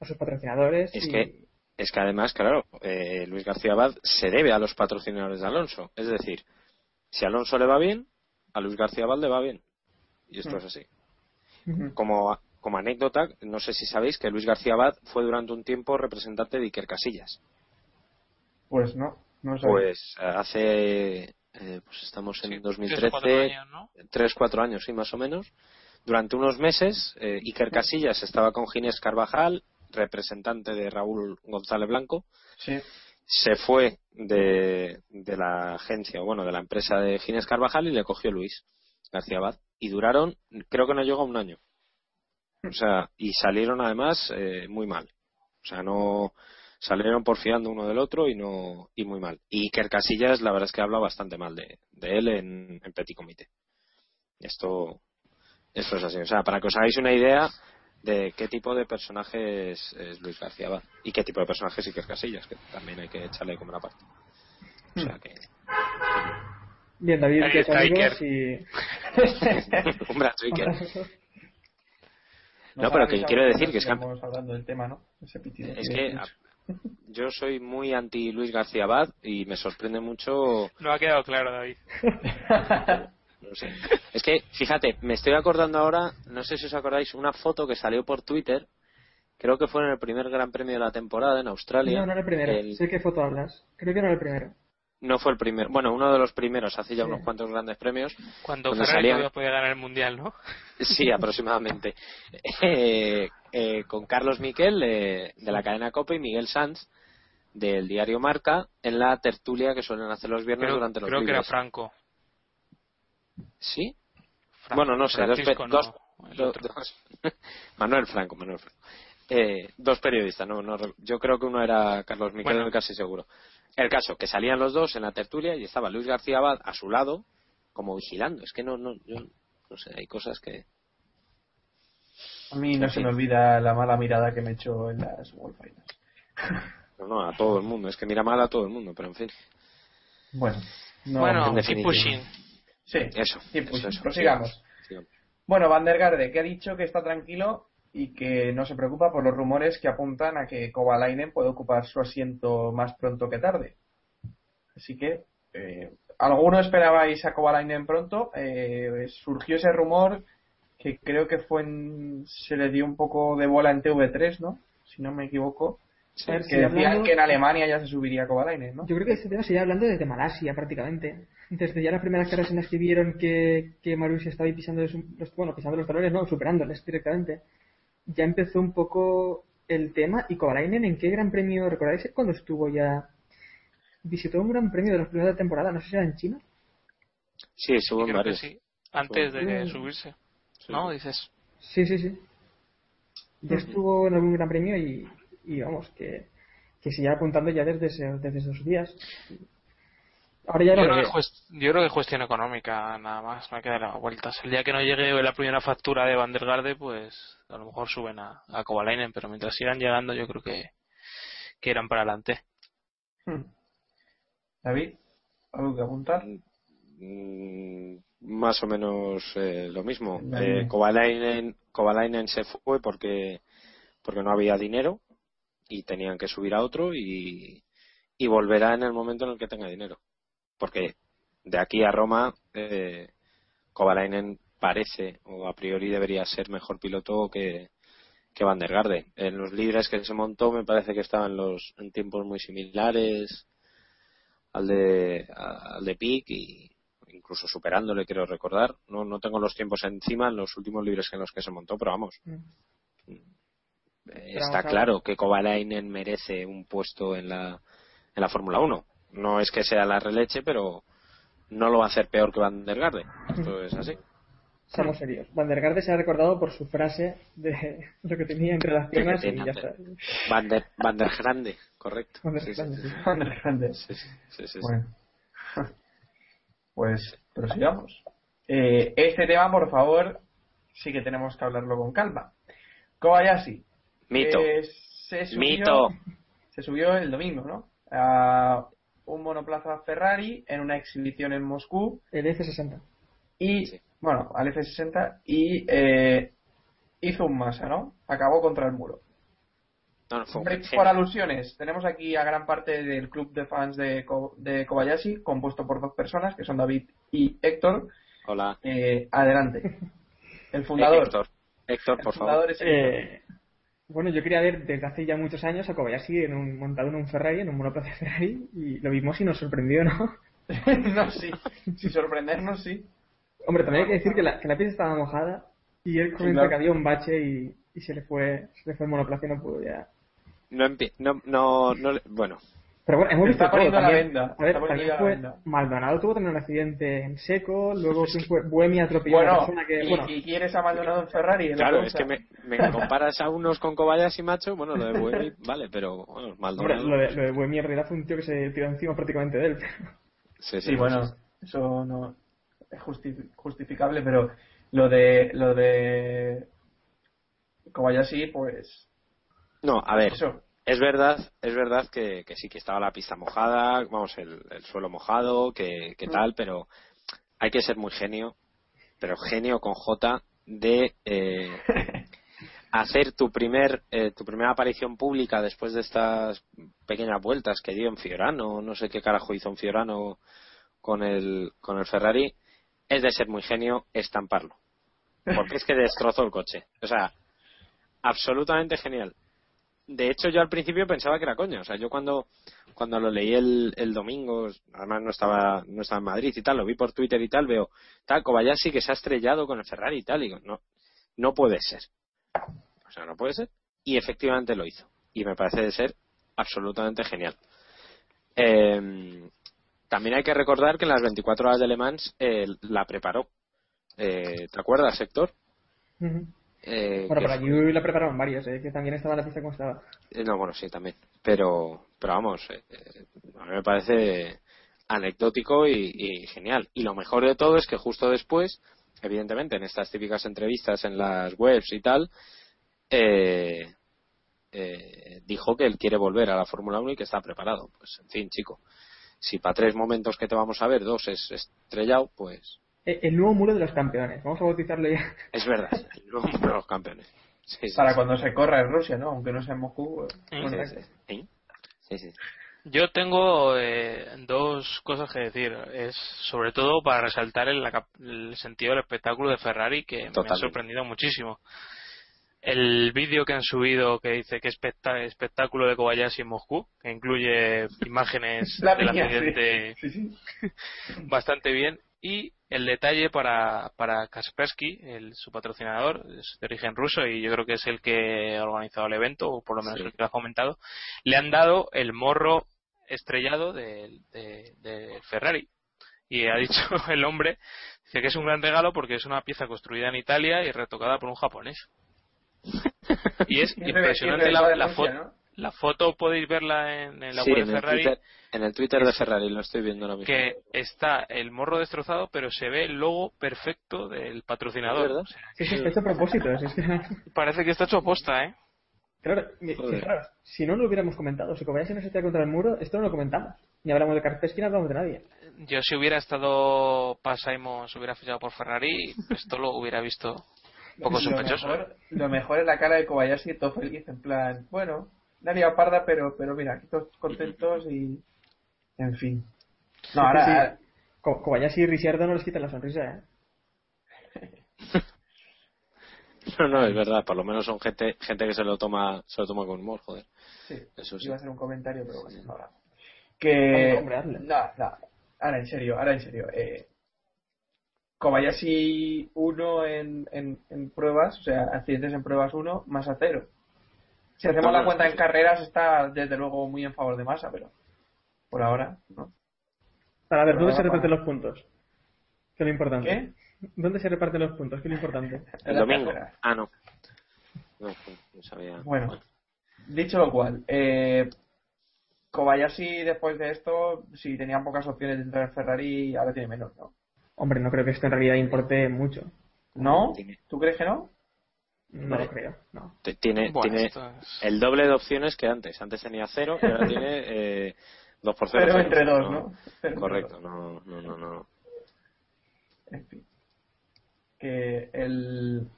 Speaker 4: a sus patrocinadores.
Speaker 3: Es
Speaker 4: y-
Speaker 3: que es que además, claro, eh, Luis García Abad se debe a los patrocinadores de Alonso. Es decir, si a Alonso le va bien, a Luis García Abad le va bien. Y esto
Speaker 4: Mm.
Speaker 3: es así.
Speaker 4: Ujú.
Speaker 3: Como, como anécdota, no sé si sabéis que Luis García Abad fue durante un tiempo representante de Iker Casillas.
Speaker 2: Pues no, no sabía.
Speaker 3: Pues eh, hace, eh, pues estamos en
Speaker 6: sí, tres o
Speaker 3: 2013,
Speaker 6: cuatro años, ¿no?
Speaker 3: tres, cuatro años, sí, más o menos. Durante unos meses, eh, Iker Casillas estaba con Ginés Carvajal, representante de Raúl González Blanco.
Speaker 2: Sí.
Speaker 3: Se fue de, de la agencia, o bueno, de la empresa de Ginés Carvajal y le cogió Luis García Abad. Y duraron, creo que no llegó a un año. O sea, y salieron además eh, muy mal. O sea, no salieron porfiando uno del otro y no y muy mal. Y Iker Casillas, la verdad es que habla bastante mal de, de él en, en Petit Comité. Esto, esto es así. O sea, para que os hagáis una idea de qué tipo de personaje es, es Luis García Abad y qué tipo de personaje es Iker Casillas, que también hay que echarle como una parte. O sea que,
Speaker 4: Bien, David,
Speaker 6: Ahí
Speaker 4: que
Speaker 6: está
Speaker 4: amigos
Speaker 6: Iker.
Speaker 4: y...
Speaker 3: un brazo Iker. No, pero que quiero decir que es que-
Speaker 2: hablando del tema, ¿no? Ese pitido.
Speaker 3: Es que yo soy muy anti Luis García Abad y me sorprende mucho
Speaker 6: No ha quedado claro, David.
Speaker 3: No sé. Es que, fíjate, me estoy acordando ahora, no sé si os acordáis, una foto que salió por Twitter, creo que fue en el primer Gran Premio de la temporada en Australia.
Speaker 4: No, no era el primero.
Speaker 3: El-
Speaker 4: Sé qué foto hablas. Creo que no era el primero.
Speaker 3: No fue el primero, bueno, uno de los primeros, hace ya
Speaker 4: Sí.
Speaker 3: unos cuantos grandes premios.
Speaker 6: Cuando
Speaker 3: Cuando
Speaker 6: Ferrari todavía podía ganar el mundial, ¿no?
Speaker 3: Sí, aproximadamente. Eh, eh, con Carlos Miquel de, de la cadena Copa y Miguel Sanz del diario Marca en la tertulia que suelen hacer los viernes
Speaker 6: Creo,
Speaker 3: durante los
Speaker 6: creo que era. Franco.
Speaker 3: ¿Sí?
Speaker 6: Fran-
Speaker 3: Bueno, no sé, dos
Speaker 6: no,
Speaker 3: dos- Manuel Franco, Manuel Franco. Eh, dos periodistas, no, no, yo creo que uno era Carlos Miquel,
Speaker 6: Bueno.
Speaker 3: casi seguro. El caso, que salían los dos en la tertulia y estaba Luis García Abad a su lado, como vigilando. Es que no, no, yo no sé, hay cosas que.
Speaker 2: A mí no
Speaker 3: En
Speaker 2: se
Speaker 3: fin.
Speaker 2: me olvida la mala mirada que me echó en las World Finals.
Speaker 3: No, no, a todo el mundo. Es que mira mal a todo el mundo, pero en fin.
Speaker 2: Bueno, no,
Speaker 6: bueno,
Speaker 3: en
Speaker 6: keep pushing.
Speaker 2: sí,
Speaker 3: Eso.
Speaker 2: sí,
Speaker 3: eso,
Speaker 2: pues,
Speaker 3: eso,
Speaker 2: prosigamos.
Speaker 3: sigamos, sigamos.
Speaker 2: Bueno, Van der Garde, que ha dicho que está tranquilo y que no se preocupa por los rumores que apuntan a que Kovalainen puede ocupar su asiento más pronto que tarde. Así que, eh, ¿alguno esperabais a Kovalainen pronto? Eh, surgió ese rumor que creo que fue en, se le dio un poco de bola en TV3, ¿no? Si no me equivoco. Que decían
Speaker 4: hablando-
Speaker 2: que en Alemania ya se subiría Kovalainen, ¿no?
Speaker 4: Yo creo que este tema se lleva hablando desde Malasia prácticamente. Desde ya las primeras carreras en las que vieron que, que Marussia estaba ahí pisando los, los- bueno, pisando los talones, no, superándoles directamente. Ya empezó un poco el tema. ¿Y Kovalainen en qué gran premio? ¿Recordáis cuando estuvo ya? Visitó un gran premio de los primeros de temporada, no sé si era en China.
Speaker 3: Sí, subo en varios.
Speaker 6: sí. Antes de subirse. ¿No? Dices.
Speaker 4: Sí, sí, sí. Ya estuvo en algún gran premio y, y vamos, que, que se lleva apuntando ya desde, ese- desde esos días. Ahora ya
Speaker 6: Yo
Speaker 4: no
Speaker 6: creo, que yo creo que es cuestión económica, nada más. Me queda las vueltas. El día que no llegue la primera factura de Van der Garde, pues a lo mejor suben a, a Kovalainen, pero mientras sigan llegando, yo creo que, que irán para adelante.
Speaker 2: Hmm. David, ¿algo que apuntar?
Speaker 3: Mm, más o menos eh, lo mismo. Eh, Kovalainen, Kovalainen se fue porque, porque no había dinero y tenían que subir a otro y, y volverá en el momento en el que tenga dinero. Porque de aquí a Roma, eh, Kovalainen parece o a priori debería ser mejor piloto que, que Van der Garde. En los libres que se montó me parece que estaban los en tiempos muy similares al de al de Pic y incluso superándole quiero recordar no no tengo los tiempos encima en los últimos libres en los que se montó pero vamos
Speaker 4: Mm.
Speaker 3: está claro que Kovalainen merece un puesto en la en la Fórmula 1 no es que sea la releche pero no lo va a hacer peor que Van der Garde esto es así
Speaker 4: Seamos serios. Van der Garde se ha recordado por su frase de lo que tenía entre las piernas y ya está.
Speaker 3: Van der, Van der Grande correcto
Speaker 4: Van der
Speaker 3: Sí, sí,
Speaker 4: Grande,
Speaker 3: sí.
Speaker 4: sí.
Speaker 2: Van der Grande.
Speaker 3: Sí, sí, sí, sí.
Speaker 2: Bueno. Pues prosigamos. Eh, este tema, por favor, sí que tenemos que hablarlo con calma. Kobayashi.
Speaker 3: Mito.
Speaker 2: eh, se subió,
Speaker 3: Mito.
Speaker 2: Se subió el domingo, ¿no? A un monoplaza Ferrari en una exhibición en Moscú
Speaker 4: El F60.
Speaker 2: y,
Speaker 3: Sí.
Speaker 2: bueno, al F60 y eh, hizo un masa, ¿no? Acabó contra el muro.
Speaker 3: No, no, fue un
Speaker 2: Hombre,
Speaker 3: genio.
Speaker 2: por alusiones, tenemos aquí a gran parte del club de fans de, Ko- de Kobayashi, compuesto por dos personas, que son David y Héctor.
Speaker 3: hola
Speaker 2: Eh, adelante. El
Speaker 3: Eh,
Speaker 2: fundador.
Speaker 3: Héctor Héctor
Speaker 2: el
Speaker 3: por favor
Speaker 2: fundador es Héctor.
Speaker 4: Eh, bueno, yo quería ver desde hace ya muchos años a Kobayashi en un, montado en un Ferrari, en un monoplaza Ferrari, y lo vimos y nos sorprendió, ¿no?
Speaker 2: no, sí. Sin sorprendernos, sí.
Speaker 4: Hombre, también hay que decir que la, que la pista estaba mojada y él comentó
Speaker 2: claro.
Speaker 4: que había un bache y, y se le fue se le fue el monoplaza y no pudo ya.
Speaker 3: no, empie- no, no, no le- bueno
Speaker 4: Pero bueno, hemos
Speaker 2: Está
Speaker 4: visto todo
Speaker 2: poniendo la
Speaker 4: también.
Speaker 2: venda,
Speaker 4: A ver,
Speaker 2: está
Speaker 4: también fue
Speaker 2: venda.
Speaker 4: Maldonado tuvo también un accidente en seco, luego quién fue Buemi atropelló a una
Speaker 2: Bueno,
Speaker 4: persona que
Speaker 2: y,
Speaker 4: bueno,
Speaker 2: y quieres en Ferrari. en la
Speaker 3: Claro, es que me, me comparas a unos con Kobayashi, macho. Bueno, lo de Buemi, vale, pero bueno,
Speaker 4: hombre,
Speaker 3: Maldonado.
Speaker 4: lo de, lo de Buemi en realidad fue un tío que se tiró encima prácticamente de él.
Speaker 3: Sí,
Speaker 2: Sí, bueno, eso no es justi- justificable, pero lo de lo de Kobayashi, pues
Speaker 3: No, a ver,
Speaker 2: eso.
Speaker 3: Es verdad, es verdad que, que sí que estaba la pista mojada, vamos, el, el suelo mojado, que, que tal, pero hay que ser muy genio, pero genio con J de eh, hacer tu primer eh, tu primera aparición pública después de estas pequeñas vueltas que dio en Fiorano, no sé qué carajo hizo en Fiorano con el con el Ferrari, es de ser muy genio estamparlo. Porque es que destrozó el coche. O sea, absolutamente genial. De hecho, yo al principio pensaba que era coña. O sea, yo cuando, cuando lo leí el, el domingo, además no estaba, no estaba en Madrid y tal, lo vi por Twitter y tal, veo, tal, Kobayashi que se ha estrellado con el Ferrari y tal, y digo, no, no puede ser. O sea, no puede ser. Y efectivamente lo hizo. Y me parece de ser absolutamente genial. Eh, también hay que recordar que en las 24 horas de Le Mans eh, la preparó. Eh, ¿Te acuerdas, Héctor?
Speaker 4: Ujú.
Speaker 3: Eh,
Speaker 4: Bueno, por allí la prepararon varios, ¿eh? que también estaba la pista como estaba.
Speaker 3: Eh, No, bueno, sí, también. Pero, pero vamos, a mí me parece anecdótico y, y genial. Y lo mejor de todo es que justo después, evidentemente, en estas típicas entrevistas en las webs y tal, dijo que él quiere volver a la Fórmula 1 y que está preparado. Pues, en fin, chico, si para tres momentos que te vamos a ver, dos es estrellado, pues
Speaker 4: El nuevo muro de los campeones, vamos a bautizarlo ya.
Speaker 3: es verdad. El nuevo mundo de los campeones. Sí, sí,
Speaker 2: Para
Speaker 3: sí.
Speaker 2: cuando se corra en Rusia, ¿no? Aunque no sea en Moscú.
Speaker 6: Yo tengo eh, dos cosas que decir. Es sobre todo para resaltar el, sentido del espectáculo de Ferrari que me ha sorprendido muchísimo. El vídeo que han subido que dice que espectáculo de Kobayashi en Moscú, que incluye imágenes
Speaker 2: La
Speaker 6: del accidente
Speaker 2: Sí, sí.
Speaker 6: bastante bien. Y el detalle para, para Kaspersky, el, su patrocinador, es de origen ruso y yo creo que es el que ha organizado el evento, o por lo menos
Speaker 3: Sí.
Speaker 6: el que lo ha comentado, le han dado el morro estrellado de, de- de Ferrari. Y ha dicho el hombre, dice que es un gran regalo porque es una pieza construida en Italia y retocada por un japonés. Y es impresionante la, la foto.
Speaker 2: ¿no?
Speaker 6: La foto podéis verla en, en la
Speaker 3: Sí,
Speaker 6: web
Speaker 3: en
Speaker 6: de
Speaker 3: el,
Speaker 6: Ferrari
Speaker 3: Twitter, en el Twitter de Ferrari lo estoy viendo ahora mismo.
Speaker 6: que está el morro destrozado, pero se ve el logo perfecto del patrocinador.
Speaker 3: ¿Es verdad?
Speaker 6: O sea,
Speaker 4: Sí, sí, está hecho a propósito. es que-
Speaker 6: parece que está hecho a posta, ¿eh?
Speaker 4: claro, si no lo hubiéramos comentado, si Kobayashi no se contra el muro, esto no lo comentamos. Ni hablamos de Kaspersky, ni hablamos de nadie.
Speaker 6: Yo si hubiera estado Pasaimos, hubiera fichado por Ferrari, esto lo hubiera visto un poco
Speaker 2: Lo
Speaker 6: sospechoso.
Speaker 2: mejor, lo mejor es la cara de Kobayashi todo feliz, en plan, bueno, la liado parda, pero, pero mira, aquí todos contentos y. En fin. No, ahora.
Speaker 4: Sí, sí.
Speaker 2: ahora-
Speaker 4: Ko- Kobayashi y Ricciardo no les quitan la sonrisa, ¿eh?
Speaker 3: No, no, es verdad, por lo menos son gente gente que se lo toma se lo toma con humor, joder.
Speaker 2: Sí,
Speaker 3: Eso sí.
Speaker 2: iba a hacer un comentario, pero bueno, ahora. Que. No, no. Ahora en serio, ahora en serio. Eh, Kobayashi 1 en, en, en pruebas, o sea, accidentes en pruebas 1, Massa 0. Si hacemos
Speaker 3: No,
Speaker 2: la cuenta en
Speaker 3: sí.
Speaker 2: carreras, está desde luego muy en favor de Massa, pero por ahora, ¿no?
Speaker 4: Para ver, ¿dónde se reparten los puntos? Que es lo importante.
Speaker 2: ¿Qué?
Speaker 4: ¿Dónde se reparten los puntos? Que es lo importante.
Speaker 3: El domingo.
Speaker 2: carreras.
Speaker 3: Ah, no. No, no sabía.
Speaker 2: Bueno, dicho lo cual, eh, Kobayashi después de esto, si tenía pocas opciones de entrar en Ferrari, ahora tiene menos, ¿no?
Speaker 4: Hombre, no creo que esto en realidad importe mucho.
Speaker 2: ¿No? ¿Tú crees que no?
Speaker 4: No lo creo, no.
Speaker 3: Tiene,
Speaker 6: Bueno,
Speaker 3: tiene
Speaker 6: es-
Speaker 3: el doble de opciones que antes. Antes tenía cero y ahora tiene eh, dos por cero.
Speaker 2: Pero
Speaker 3: cero.
Speaker 2: entre dos, ¿no? Pero entre
Speaker 3: Correcto, no, no, no, no.
Speaker 2: En fin. Que el,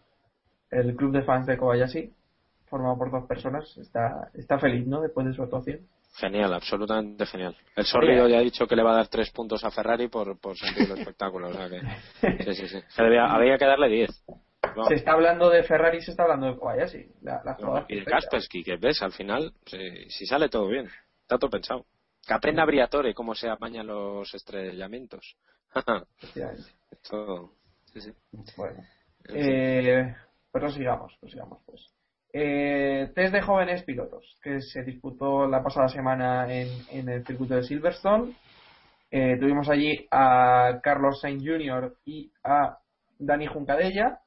Speaker 2: el club de fans de Kobayashi, formado por dos personas, está, está feliz, ¿no? Después de su actuación.
Speaker 3: Genial, absolutamente genial. El Sorrido ya ha dicho que le va a dar tres puntos a Ferrari por, por sentir el espectáculo. O sea que, sí, sí, sí. Había que darle diez. No,
Speaker 2: Se está hablando de Ferrari, se está hablando de Kobayashi. La, la
Speaker 3: no, y de. Kaspersky, que ves, al final, si, si sale todo bien. Está todo pensado. Que aprenda Briatore cómo se apañan los estrellamientos. Todo. Sí, sí.
Speaker 2: Bueno. Eh, pues sigamos, sigamos pues. Eh, test de jóvenes pilotos que se disputó la pasada semana en, en el circuito de Silverstone. Eh, tuvimos allí a Carlos Sainz Jr. y a Dani Juncadella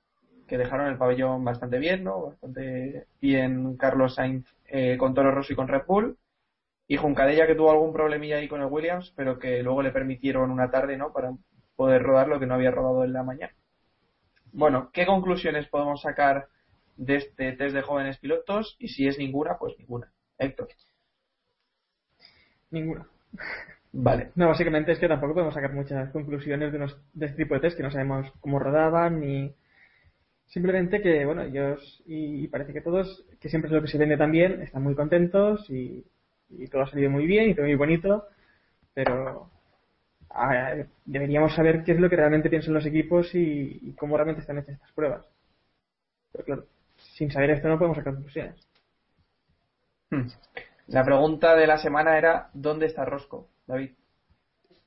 Speaker 2: que dejaron el pabellón bastante bien, ¿no? Bastante bien Carlos Sainz eh, con Toro Rosso y con Red Bull. Y Juncadella que tuvo algún problemilla ahí con el Williams, pero que luego le permitieron una tarde, ¿no? Para poder rodar lo que no había rodado en la mañana. Bueno, ¿qué conclusiones podemos sacar de este test de jóvenes pilotos? Y si es ninguna, pues ninguna. Héctor.
Speaker 4: Ninguna.
Speaker 2: Vale.
Speaker 4: No, básicamente es que tampoco podemos sacar muchas conclusiones de, unos- de este tipo de test que no sabemos cómo rodaban ni. Simplemente que, bueno, ellos y, y parece que todos, que siempre es lo que se vende también, están muy contentos y, y todo ha salido muy bien y todo muy bonito, pero ah, deberíamos saber qué es lo que realmente piensan los equipos y, y cómo realmente están hechas estas pruebas. Pero claro, sin saber esto no podemos sacar conclusiones.
Speaker 2: Hmm. La pregunta de la semana era ¿dónde está Rosco, David?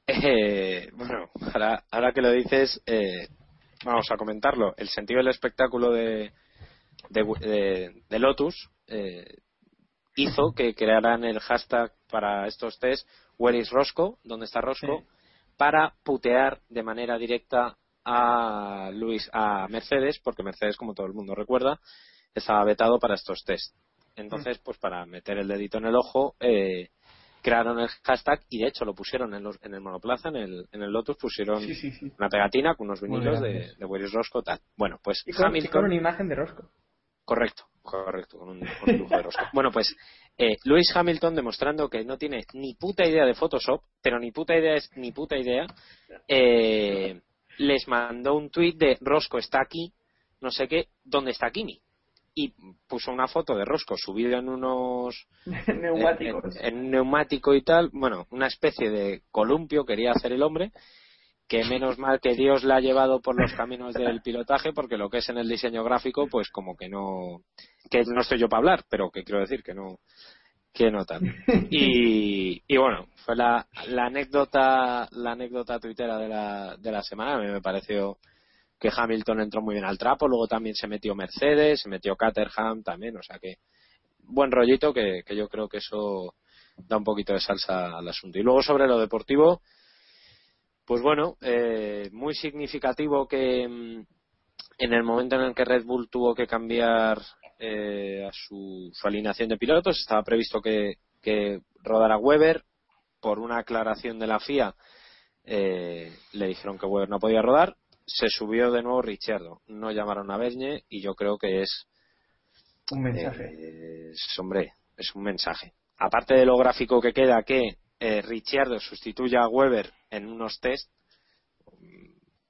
Speaker 3: Eh, bueno, ahora, ahora que lo dices, eh, vamos a comentarlo. El sentido del espectáculo de, de, de- de Lotus eh, hizo que crearan el hashtag para estos test Where is Roscoe, ¿dónde está Roscoe?
Speaker 2: Sí.
Speaker 3: para putear de manera directa a Luis a Mercedes, porque Mercedes, como todo el mundo recuerda, estaba vetado para estos test. Entonces, pues para meter el dedito en el ojo, eh, crearon el hashtag y de hecho lo pusieron en, los- en el monoplaza, en el, en el Lotus, pusieron
Speaker 2: Sí, sí, sí.
Speaker 3: una pegatina con unos vinilos de, de Where is Roscoe, tal. Bueno, pues
Speaker 4: Y con,
Speaker 3: Hamilton.
Speaker 4: con una imagen de Rosco.
Speaker 3: Correcto, correcto, con un, con un dibujo de rosca. Bueno, pues eh, Lewis Hamilton demostrando que no tiene ni puta idea de Photoshop, pero ni puta idea es ni puta idea, eh, les mandó un tuit de Rosco está aquí, no sé qué, ¿dónde está Kimi? Y puso una foto de Rosco subido en unos
Speaker 2: neumáticos.
Speaker 3: En, en, neumático y tal, bueno, una especie de columpio quería hacer el hombre, que menos mal que Dios la ha llevado por los caminos del pilotaje, porque lo que es en el diseño gráfico, pues como que no, que no estoy yo para hablar, pero que quiero decir que no, que no tal. Y, y bueno, fue la, la anécdota, la anécdota tuitera de la, de la semana, a mí me pareció que Hamilton entró muy bien al trapo, luego también se metió Mercedes, se metió Caterham también, o sea que buen rollito que, que yo creo que eso da un poquito de salsa al asunto. Y luego sobre lo deportivo, pues bueno, eh, muy significativo que mm, en el momento en el que Red Bull tuvo que cambiar eh, a su, su, alineación de pilotos, estaba previsto que, rodara Weber, por una aclaración de la FIA eh, le dijeron que Weber no podía rodar, se subió de nuevo Richardo. No llamaron a Bernie y yo creo que es.
Speaker 2: Un mensaje.
Speaker 3: Eh, es, hombre, es un mensaje. Aparte de lo gráfico que queda, que eh, Richardo sustituya a Weber en unos test,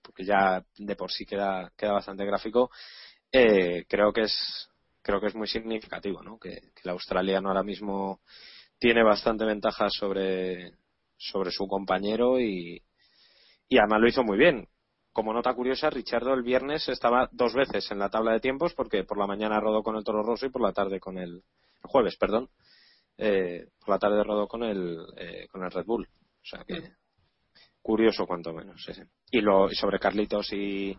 Speaker 3: porque ya de por sí queda, queda bastante gráfico, eh, creo que es creo que es muy significativo, ¿no? Que, que el australiano ahora mismo tiene bastante ventaja sobre sobre su compañero y, y además lo hizo muy bien como nota curiosa, Richardo el viernes estaba dos veces en la tabla de tiempos porque por la mañana rodó con el Toro Rosso y por la tarde con el, jueves, perdón, eh, por la tarde rodó con el eh, con el Red Bull. O sea que curioso cuanto menos. Sí, sí. Y lo y sobre Carlitos y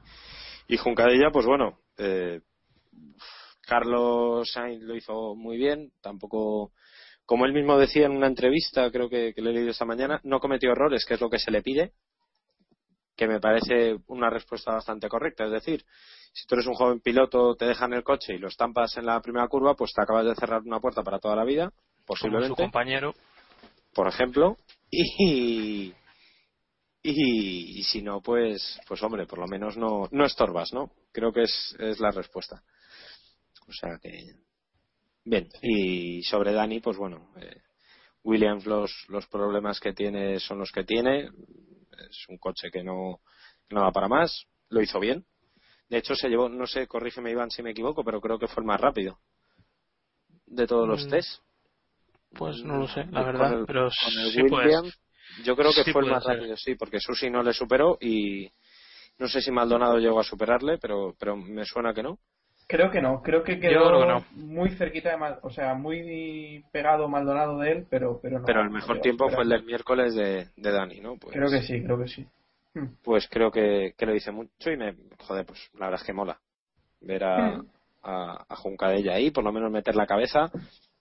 Speaker 3: y Juncadilla, pues bueno, eh, Carlos Sainz lo hizo muy bien, tampoco como él mismo decía en una entrevista, creo que, que le he leído esta mañana, no cometió errores, que es lo que se le pide, que me parece una respuesta bastante correcta. Es decir, si tú eres un joven piloto, te dejan el coche y lo estampas en la primera curva, pues te acabas de cerrar una puerta para toda la vida, posiblemente.
Speaker 6: Como su compañero.
Speaker 3: Por ejemplo. Y, y, y, si no, pues, pues hombre, por lo menos no, no estorbas, ¿no? Creo que es, es la respuesta. O sea que. Bien. Y sobre Dani, pues bueno. Eh, Williams los, los problemas que tiene son los que tiene es un coche que no, que no va para más, lo hizo bien. De hecho, se llevó, no sé, corrígeme Iván si me equivoco, pero creo que fue el más rápido de todos los
Speaker 6: Mm,
Speaker 3: test.
Speaker 6: Pues no lo sé, la
Speaker 3: Con
Speaker 6: verdad,
Speaker 3: el-
Speaker 6: pero
Speaker 3: con el
Speaker 6: sí
Speaker 3: Williams,
Speaker 6: pues,
Speaker 3: Yo creo que
Speaker 6: sí
Speaker 3: fue el más
Speaker 6: ser.
Speaker 3: rápido, sí, porque Susi no le superó y no sé si Maldonado llegó a superarle, pero, pero me suena que no.
Speaker 2: Creo que no, creo que quedó
Speaker 6: creo que no.
Speaker 2: muy cerquita de Mal, o sea, muy pegado Maldonado de él, pero pero no.
Speaker 3: Pero el mejor tiempo fue el del miércoles de, de Dani, ¿no? Pues,
Speaker 2: Creo que sí, creo que sí. Hmm.
Speaker 3: Pues creo que, que lo dice mucho y me, joder, pues la verdad es que mola ver a,
Speaker 2: Mm.
Speaker 3: a, a Juncadella ahí, por lo menos meter la cabeza.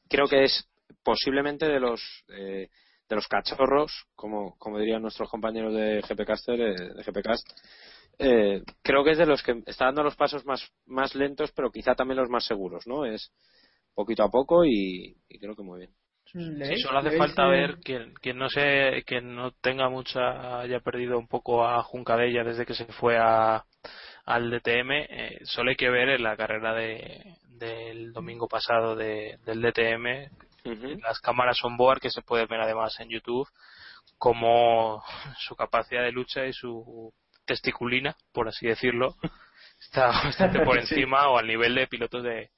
Speaker 3: Creo que es posiblemente de los eh, de los cachorros, como, como dirían nuestros compañeros de GPcaster, eh, de GPcast, eh, creo que es de los que está dando los pasos más, más lentos, pero quizá también los más seguros, ¿no? Es poquito a poco y, y creo que muy bien.
Speaker 6: Sí, solo hace falta ver quien, quien no se, que no tenga mucha, haya perdido un poco a Juncadella desde que se fue a, al DTM, eh, solo hay que ver en la carrera de, del domingo pasado de, del DTM, las cámaras on board que se pueden ver además en YouTube, como su capacidad de lucha y su testiculina, por así decirlo, está bastante por
Speaker 2: Sí.
Speaker 6: encima o al nivel de pilotos de,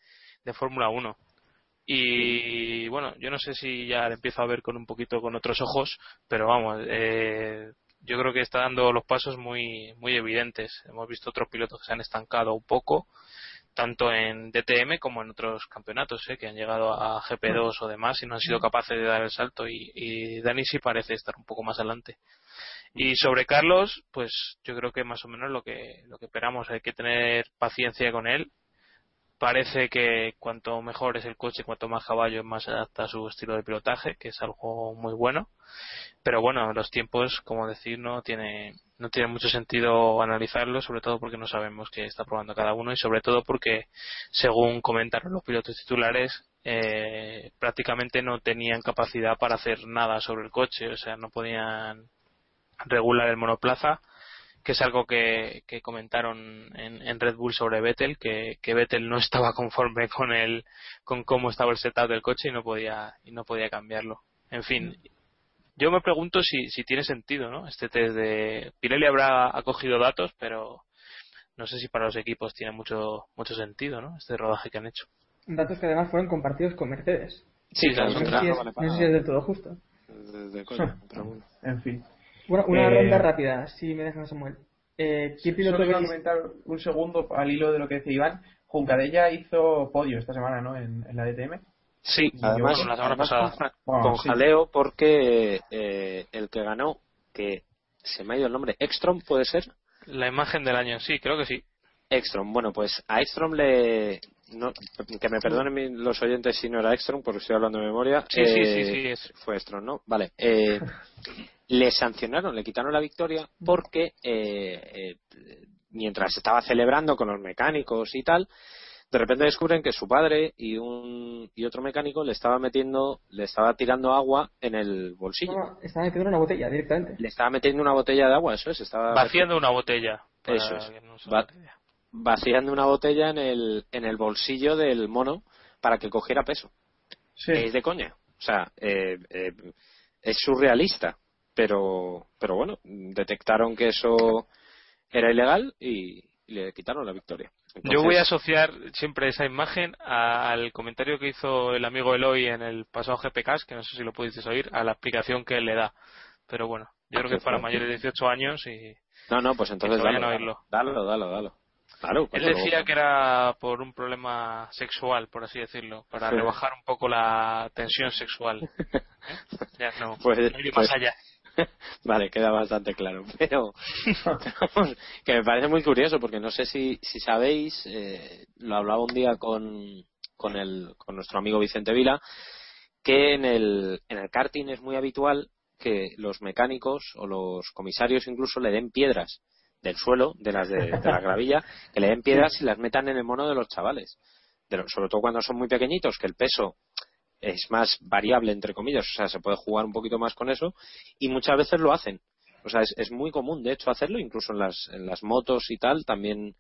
Speaker 6: de Fórmula 1. Y bueno, yo no sé si ya le empiezo a ver con un poquito con otros ojos, pero vamos, eh, yo creo que está dando los pasos muy, muy evidentes. Hemos visto otros pilotos que se han estancado un poco, tanto en DTM como en otros campeonatos, ¿eh? que han llegado a GP2 o demás y no han sido capaces de dar el salto. Y, y Dani sí parece estar un poco más adelante. Y sobre Carlos, pues yo creo que más o menos lo que, lo que esperamos, hay que tener paciencia con él. Parece que cuanto mejor es el coche, cuanto más caballo, más se adapta a su estilo de pilotaje, que es algo muy bueno. Pero bueno, los tiempos, como decir, no tiene, no tiene mucho sentido analizarlo, sobre todo porque no sabemos qué está probando cada uno y sobre todo porque, según comentaron los pilotos titulares, eh, prácticamente no tenían capacidad para hacer nada sobre el coche, o sea, no podían regular el monoplaza, que es algo que, que comentaron en, en Red Bull sobre Vettel, que, que Vettel no estaba conforme con el, con cómo estaba el setup del coche y no podía, y no podía cambiarlo. En fin, yo me pregunto si, si tiene sentido, ¿no? Este test de Pirelli habrá acogido datos, pero no sé si para los equipos tiene mucho mucho sentido, ¿no? Este rodaje que han hecho.
Speaker 4: Datos que además fueron compartidos con Mercedes.
Speaker 3: Sí,
Speaker 6: claro,
Speaker 4: No sé, si es,
Speaker 3: vale
Speaker 4: no sé si es del todo justo.
Speaker 3: de- de coña, pero bueno.
Speaker 2: En fin.
Speaker 4: Una
Speaker 2: Eh,
Speaker 4: ronda rápida, si me dejan Samuel. Eh, ¿Qué piloto
Speaker 2: Solo iba a
Speaker 4: veis?
Speaker 2: comentar un segundo al hilo de lo que decía Iván. Juncadella hizo podio esta semana, ¿no? En, en la DTM.
Speaker 3: Sí,
Speaker 2: Y
Speaker 3: además,
Speaker 6: bueno, la semana
Speaker 3: además
Speaker 6: pasada.
Speaker 3: con, ja-
Speaker 2: Bueno,
Speaker 3: con
Speaker 2: sí.
Speaker 3: jaleo porque eh, el que ganó, que se me ha ido el nombre, Ekstrom, ¿puede ser?
Speaker 6: La imagen del año, sí, creo que sí.
Speaker 3: Ekstrom, bueno, pues a Ekstrom le... no- que me perdonen los oyentes si no era Ekstrom, porque estoy hablando de memoria.
Speaker 6: Sí, sí,
Speaker 3: Eh,
Speaker 6: sí, sí, es.
Speaker 3: Fue Ekstrom, ¿no? Vale. eh, le sancionaron, le quitaron la victoria porque eh, eh, mientras estaba celebrando con los mecánicos y tal, de repente descubren que su padre y un y otro mecánico le estaba metiendo, le estaba tirando agua en el bolsillo.
Speaker 4: No, estaba metiendo una botella directamente.
Speaker 3: Le estaba metiendo una botella de agua, eso es, estaba
Speaker 6: Vaciando una botella.
Speaker 3: Eso es.
Speaker 6: no
Speaker 3: Va- vaciando una botella en el, en el bolsillo del mono para que cogiera peso.
Speaker 2: Sí.
Speaker 3: Es de coña. O sea, eh, eh, es surrealista. Pero, pero bueno, detectaron que eso era ilegal y, le quitaron la victoria.
Speaker 6: Yo voy a asociar siempre esa imagen al comentario que hizo el amigo Eloy en el pasado GPCast, que no sé si lo pudisteis oír, a la explicación que él le da. Pero bueno, yo creo que es para mayores de 18 años y
Speaker 3: No, no, pues entonces dalo,
Speaker 6: oírlo.
Speaker 3: dalo, dalo, dalo. Claro,
Speaker 6: él
Speaker 3: coño,
Speaker 6: decía que era por un problema sexual, por así decirlo, para
Speaker 3: Sí.
Speaker 6: rebajar un poco la tensión sexual. ¿Eh? Ya no,
Speaker 3: Pues-
Speaker 6: no ir
Speaker 3: pues-
Speaker 6: más allá.
Speaker 3: Vale, queda bastante claro. Pero, que me parece muy curioso porque no sé si, si sabéis, eh, lo hablaba un día con, con, el, con nuestro amigo Vicente Vila, que en el, en el karting es muy habitual que los mecánicos o los comisarios incluso le den piedras del suelo, de las de, de la gravilla, que le den piedras y las metan en el mono de los chavales. De sobre todo cuando son muy pequeñitos, que el peso es más variable, entre comillas, o sea, se puede jugar un poquito más con eso, y muchas veces lo hacen. O sea, es, es muy común, de hecho, hacerlo, incluso en las, en las motos y tal, también,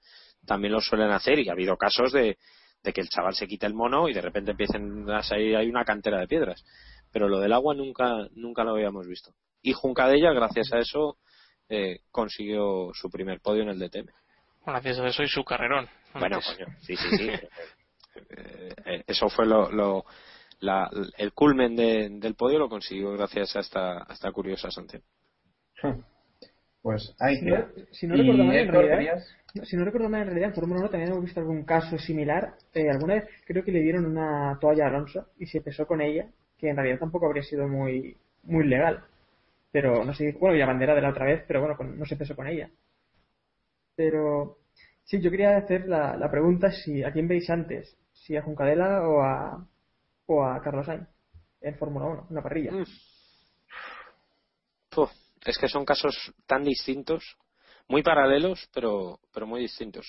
Speaker 3: también lo suelen hacer, y ha habido casos de, de que el chaval se quita el mono y de repente empiecen a salir hay una cantera de piedras. Pero lo del agua nunca, nunca lo habíamos visto. Y Juncadella, gracias a eso, eh, consiguió su primer podio en el DTM.
Speaker 6: Gracias a eso y su carrerón.
Speaker 3: Bueno, coño, sí, sí, sí. Eh, eh, eso fue lo, lo- la- el culmen de- del podio, lo consiguió gracias a esta, a esta curiosa sanción.
Speaker 2: Pues ahí
Speaker 4: Si no, si no
Speaker 2: Y
Speaker 4: recuerdo mal, en realidad, si no recuerdo mal, en realidad, en Fórmula 1 también hemos visto algún caso similar. Eh, alguna vez creo que le dieron una toalla a Alonso y se pesó con ella, que en realidad tampoco habría sido muy muy legal. Pero no sé, bueno, y la bandera de la otra vez, pero bueno, con- no se pesó con ella. Pero sí, yo quería hacer la, la pregunta si a quién veis antes, si a Juncadela o a, o a Carlos Sainz en Fórmula 1, una parrilla.
Speaker 3: Mm. Es que son casos tan distintos, muy paralelos, pero, pero muy distintos.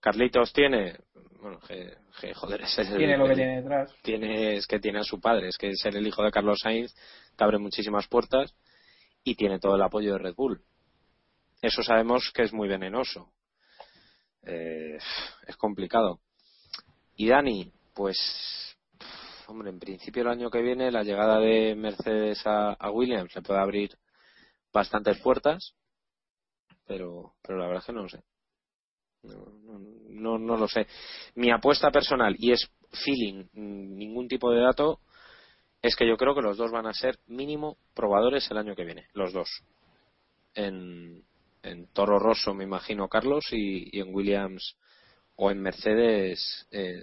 Speaker 3: Carlitos tiene, bueno, que, que, joder, es el-
Speaker 2: Tiene lo que
Speaker 3: el-
Speaker 2: tiene detrás.
Speaker 3: tiene es que tiene a su padre, es que ser el hijo de Carlos Sainz te abre muchísimas puertas y tiene todo el apoyo de Red Bull. Eso sabemos que es muy venenoso. Eh, es complicado. Y Dani, pues, hombre, en principio el año que viene la llegada de Mercedes a, Williams le puede abrir bastantes puertas, pero, pero la verdad es que no lo sé. No, no, no, no lo sé. Mi apuesta personal, y es feeling, mm, ningún tipo de dato, es que yo creo que los dos van a ser mínimo probadores el año que viene, los dos. En, en Toro Rosso, me imagino, Carlos, y, y en Williams o en Mercedes, eh,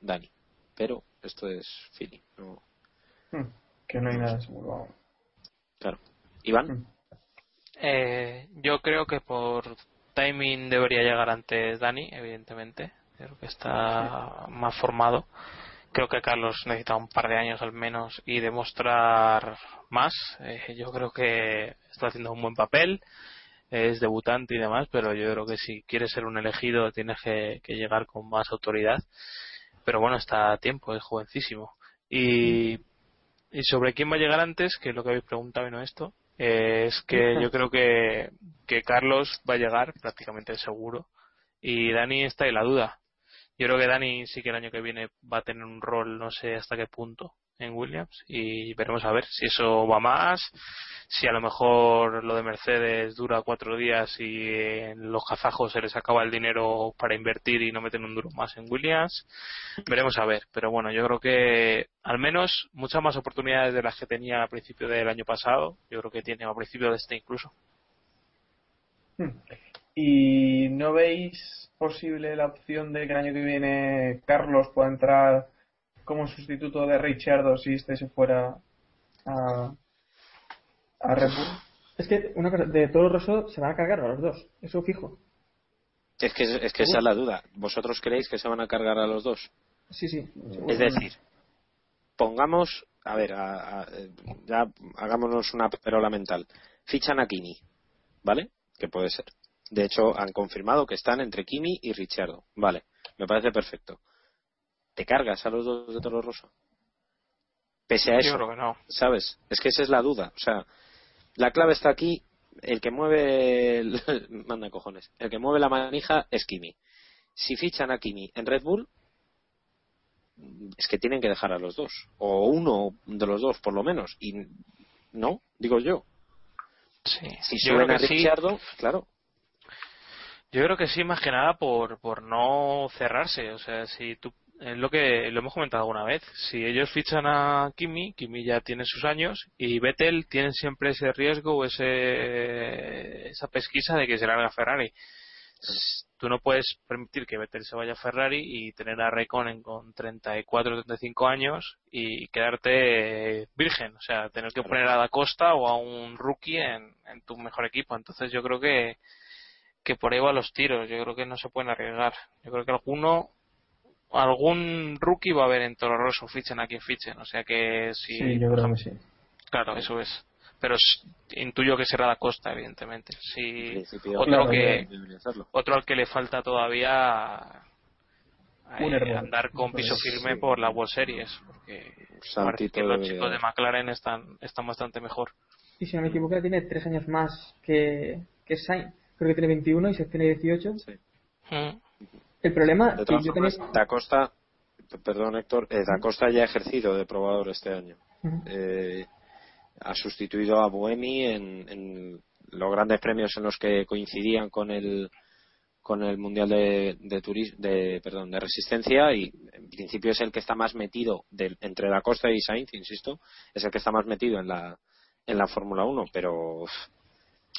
Speaker 3: Dani. Pero esto es feeling. No,
Speaker 2: Hmm, Que no hay nada seguro.
Speaker 3: claro. Iván,
Speaker 2: Hmm.
Speaker 6: Eh, yo creo que por timing debería llegar antes Dani, evidentemente. Creo que está más formado. Creo que Carlos necesita un par de años al menos y demostrar más. Eh, yo creo que está haciendo un buen papel. Es debutante y demás, pero yo creo que si quieres ser un elegido tienes que, que llegar con más autoridad. Pero bueno, está a tiempo, es jovencísimo. Y, y sobre quién va a llegar antes, que es lo que habéis preguntado y no esto, eh, es que yo creo que, que Carlos va a llegar prácticamente seguro y Dani está en la duda. Yo creo que Dani sí que el año que viene va a tener un rol, no sé hasta qué punto, en Williams y veremos a ver si eso va más, si a lo mejor lo de Mercedes dura cuatro días y en los kazajos se les acaba el dinero para invertir y no meten un duro más en Williams. Veremos a ver, pero bueno, yo creo que al menos muchas más oportunidades de las que tenía a principio del año pasado, yo creo que tiene a principio de este incluso.
Speaker 2: ¿Y no veis posible la opción de que el año que viene Carlos pueda entrar como sustituto de Richardo si este se fuera a, a Red Bull?
Speaker 4: Es que una cosa, de todo Rosso se van a cargar a los dos, eso fijo.
Speaker 3: Es que, es que esa es la duda. ¿Vosotros creéis que se van a cargar a los dos?
Speaker 4: Sí, sí.
Speaker 3: Es decir, pongamos, a ver, a- a- ya hagámonos una perola mental. Fichan a Kimi, ¿vale? Que puede ser. De hecho, han confirmado que están entre Kimi y Richardo. Vale, me parece perfecto. ¿Te cargas a los dos de Toro Rosso? Pese a
Speaker 6: Yo
Speaker 3: eso,
Speaker 6: creo que no.
Speaker 3: ¿sabes? Es que esa es la duda. O sea, la clave está aquí. El que mueve, el... manda cojones. El que mueve la manija es Kimi. Si fichan a Kimi en Red Bull, es que tienen que dejar a los dos. O uno de los dos, por lo menos. Y no, digo yo.
Speaker 6: Sí.
Speaker 3: Si
Speaker 6: Yo
Speaker 3: suben a
Speaker 6: sí.
Speaker 3: Ricciardo, claro.
Speaker 6: Yo creo que sí, más que nada por, por no cerrarse. O sea, si tú, es lo que lo hemos comentado alguna vez. Si ellos fichan a Kimi, Kimi ya tiene sus años y Vettel tienen siempre ese riesgo o ese, esa pesquisa de que se larga Ferrari. Tú no puedes permitir que Vettel se vaya a Ferrari y tener a Raikkonen con 34 35 años y quedarte virgen. O sea, tener que poner a Da Costa o a un rookie en, en tu mejor equipo. Entonces yo creo que que por ahí van los tiros. Yo creo que no se pueden arriesgar. Yo creo que alguno, algún rookie va a haber en Toro Rosso, fichen a quien fichen. O sea que si,
Speaker 2: Sí, yo creo que sí.
Speaker 6: Claro, eso es. Pero intuyo que será la costa, evidentemente.
Speaker 3: En
Speaker 6: Si
Speaker 3: principio,
Speaker 6: otro
Speaker 2: Claro,
Speaker 6: que otro al que le falta todavía eh, andar con piso
Speaker 3: Pues,
Speaker 6: firme
Speaker 3: sí.
Speaker 6: por la World Series, porque parece que los chicos de. McLaren están están bastante mejor.
Speaker 4: Y si no me equivoco, tiene tres años más que, que Sainz. Creo que tiene 21 y se tiene 18.
Speaker 3: Sí.
Speaker 6: Mm.
Speaker 4: El problema
Speaker 3: De
Speaker 4: que yo tenía...
Speaker 3: Da Costa, perdón Héctor, eh, Da Costa ya ha ejercido de probador este año. Eh, ha sustituido a Buemi en, en los grandes premios en los que coincidían con el con el mundial de de, turis- de perdón de resistencia y en principio es el que está más metido del- entre Da Costa y Sainz insisto es el que está más metido en la en la Fórmula 1 pero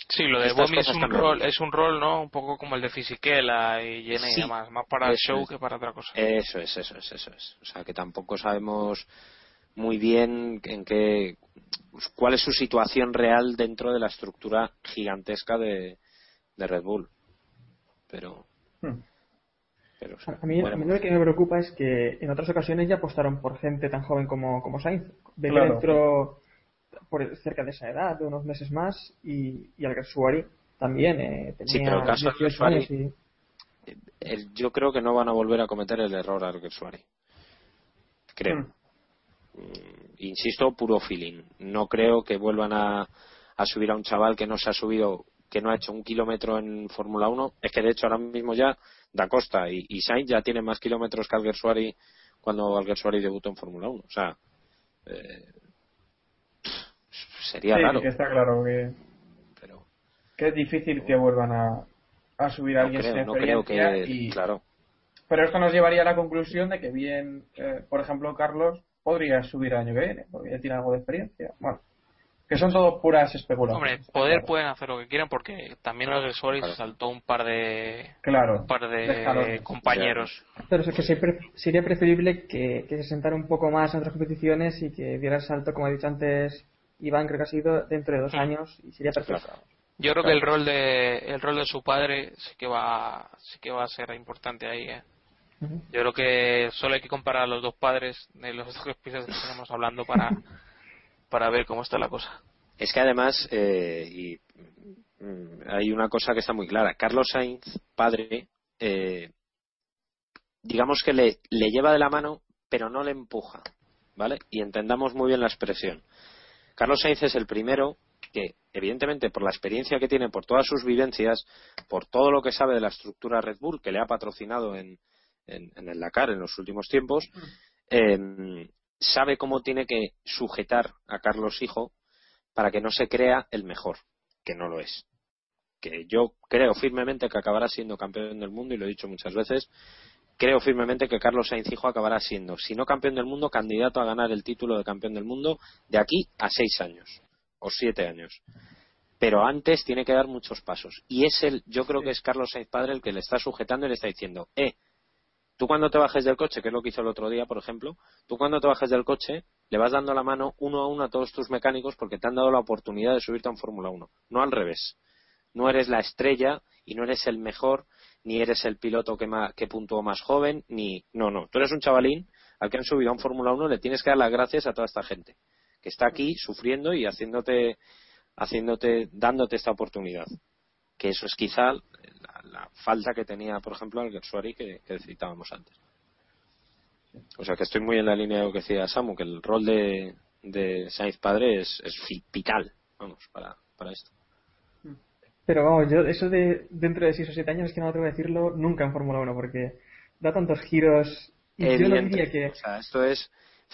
Speaker 6: Sí, lo de Bomi es un rol, es un rol, ¿no? Un poco como el de Fisichella y Jenny y demás, más para el show
Speaker 3: es.
Speaker 6: que para otra cosa.
Speaker 3: Eso es, eso es, eso es. O sea, que tampoco sabemos muy bien en qué, pues, cuál es su situación real dentro de la estructura gigantesca de, de Red Bull. Pero,
Speaker 2: Hmm.
Speaker 3: pero.
Speaker 4: A mí,
Speaker 3: Bueno,
Speaker 4: a mí lo que me preocupa es que en otras ocasiones ya apostaron por gente tan joven como, como Sainz.
Speaker 2: Claro.
Speaker 4: entró por cerca de esa edad, de unos meses más, y, y Alguersuari también eh,
Speaker 3: Sí,
Speaker 4: tenía
Speaker 3: pero el caso de
Speaker 4: 18 años
Speaker 3: Alguersuari-
Speaker 4: y
Speaker 3: el- yo creo que no van a volver a cometer el error Alguersuari. Creo.
Speaker 2: Hmm.
Speaker 3: Mm, Insisto, puro feeling. No creo que vuelvan a, a subir a un chaval que no se ha subido, que no ha hecho un kilómetro en Fórmula 1. Es que de hecho ahora mismo ya Da Costa y, y Sainz ya tienen más kilómetros que Alguersuari cuando Alguersuari debutó en Fórmula 1. O sea, eh, sería
Speaker 2: Sí,
Speaker 3: raro.
Speaker 2: que está claro que,
Speaker 3: Pero
Speaker 2: que es difícil que vuelvan a, a subir a
Speaker 3: no
Speaker 2: alguien
Speaker 3: creo,
Speaker 2: sin
Speaker 3: no creo
Speaker 2: experiencia
Speaker 3: que.
Speaker 2: y-
Speaker 3: Claro.
Speaker 2: Pero esto nos llevaría a la conclusión de que bien, eh, por ejemplo, Carlos podría subir el año que viene, porque ya tiene algo de experiencia. Bueno, que son todo puras especulaciones.
Speaker 6: Hombre, poder
Speaker 2: claro.
Speaker 6: pueden hacer lo que quieran porque también a los Suárez
Speaker 3: Claro.
Speaker 6: saltó un par de
Speaker 2: Claro.
Speaker 6: un par de compañeros.
Speaker 4: Pero es que sería preferible que, que se sentara un poco más en otras competiciones y que diera el salto, como ha dicho antes Iván, creo que ha sido dentro de dos
Speaker 6: Sí.
Speaker 4: años y sería perfecto.
Speaker 6: Yo creo que el rol de el rol de su padre sí que va sí que va a ser importante ahí. ¿eh? Yo creo que solo hay que comparar a los dos padres de los dos episodios que estamos hablando para para ver cómo está la cosa.
Speaker 3: Es que además, eh, y, mm, hay una cosa que está muy clara. Carlos Sainz, padre, eh, digamos que le, le lleva de la mano, pero no le empuja, ¿vale? Y entendamos muy bien la expresión. Carlos Sainz es el primero que, evidentemente, por la experiencia que tiene, por todas sus vivencias, por todo lo que sabe de la estructura Red Bull, que le ha patrocinado en, en, en el Dakar en los últimos tiempos, eh, sabe cómo tiene que sujetar a Carlos Hijo para que no se crea el mejor, que no lo es. Que yo creo firmemente que acabará siendo campeón del mundo y lo he dicho muchas veces. Creo firmemente que Carlos Sainz Hijo acabará siendo, si no campeón del mundo, candidato a ganar el título de campeón del mundo de aquí a seis años o siete años. Pero antes tiene que dar muchos pasos. Y es el, yo creo que es Carlos Sainz padre el que le está sujetando y le está diciendo, eh, Tú cuando te bajes del coche, que es lo que hizo el otro día, por ejemplo, tú cuando te bajes del coche le vas dando la mano uno a uno a todos tus mecánicos porque te han dado la oportunidad de subirte a un Fórmula 1, no al revés. No eres la estrella y no eres el mejor, ni eres el piloto que, ma- que puntuó más joven, ni... No, no, tú eres un chavalín al que han subido a un Fórmula 1, le tienes que dar las gracias a toda esta gente que está aquí sufriendo y haciéndote, haciéndote, dándote esta oportunidad. Que eso es quizá la, la falta que tenía, por ejemplo, al Gersuari que, citábamos antes. O sea que estoy muy en la línea de lo que decía Samu, que el rol de, de Sainz padre es, es vital, vamos, para, para esto.
Speaker 4: Pero vamos, yo eso de dentro de 6 o 7 años es que no me atrevo a decirlo nunca en Fórmula 1 porque da tantos giros y yo no diría que...
Speaker 3: O sea, esto es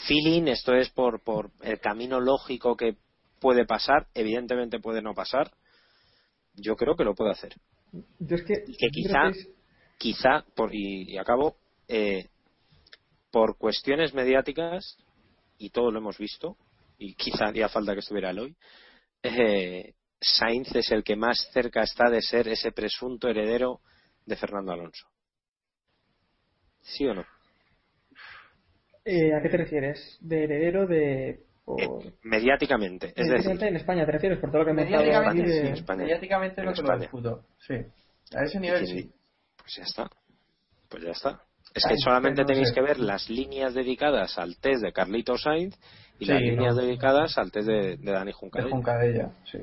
Speaker 3: feeling, esto es por, por el camino lógico que puede pasar, evidentemente puede no pasar. Yo creo que lo puede hacer.
Speaker 4: Yo es que...
Speaker 3: Y que quizá,
Speaker 4: creo que es-
Speaker 3: quizá, por, y, y acabo, eh, por cuestiones mediáticas, y todo lo hemos visto, y quizá haría falta que estuviera él hoy, eh, Sainz es el que más cerca está de ser ese presunto heredero de Fernando Alonso. ¿Sí o no?
Speaker 4: eh, ¿A qué te refieres? ¿De heredero de...? por-
Speaker 3: Eh, mediáticamente, es decir,
Speaker 4: Mediáticamente en España te refieres por todo lo que
Speaker 2: Mediáticamente
Speaker 4: de...
Speaker 2: sí,
Speaker 3: en España.
Speaker 2: mediáticamente
Speaker 3: En
Speaker 2: no te lo
Speaker 3: España.
Speaker 2: discuto. Sí. A ese nivel
Speaker 3: Sí,
Speaker 2: sí.
Speaker 3: pues ya está. Pues ya está. Es
Speaker 2: Ay,
Speaker 3: que solamente
Speaker 2: no
Speaker 3: tenéis
Speaker 2: sé.
Speaker 3: que ver las líneas dedicadas al test de Carlito Sainz y
Speaker 2: Sí,
Speaker 3: las
Speaker 2: no.
Speaker 3: líneas dedicadas al test de, de Dani
Speaker 2: De
Speaker 3: Juncal.
Speaker 2: Juncadella, sí.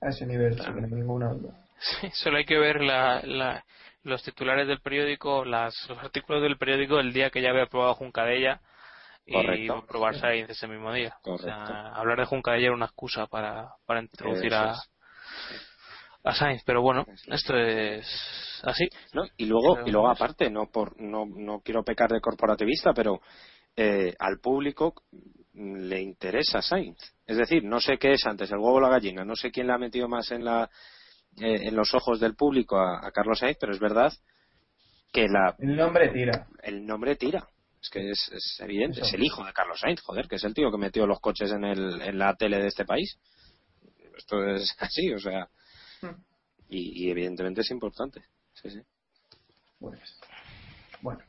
Speaker 2: A ese nivel,
Speaker 3: Claro.
Speaker 2: sin ninguna duda.
Speaker 6: Sí, solo hay que ver la, la- los titulares del periódico, las, los artículos del periódico el día que ya había probado Juncadella y
Speaker 3: Correcto.
Speaker 6: iba a probar Sainz ese mismo día. O sea, hablar de Juncadella era una excusa para, para introducir a, a Sainz, pero bueno, esto es así.
Speaker 3: ¿no? Y luego,
Speaker 6: Pero
Speaker 3: y luego aparte, no por no, no quiero pecar de corporativista, pero eh, al público le interesa Sainz. Es decir, no sé qué es antes, el huevo o la gallina, no sé quién le ha metido más en la eh, en los ojos del público a, a Carlos Sainz, pero es verdad que la,
Speaker 2: El nombre tira.
Speaker 3: el nombre tira. Es que es, es evidente,
Speaker 2: Eso.
Speaker 3: es el hijo de Carlos Sainz, joder, que es el tío que metió los coches en, el, en la tele de este país. Esto es así, o sea.
Speaker 2: Hmm.
Speaker 3: Y, y evidentemente es importante. Sí, sí.
Speaker 2: Pues, bueno.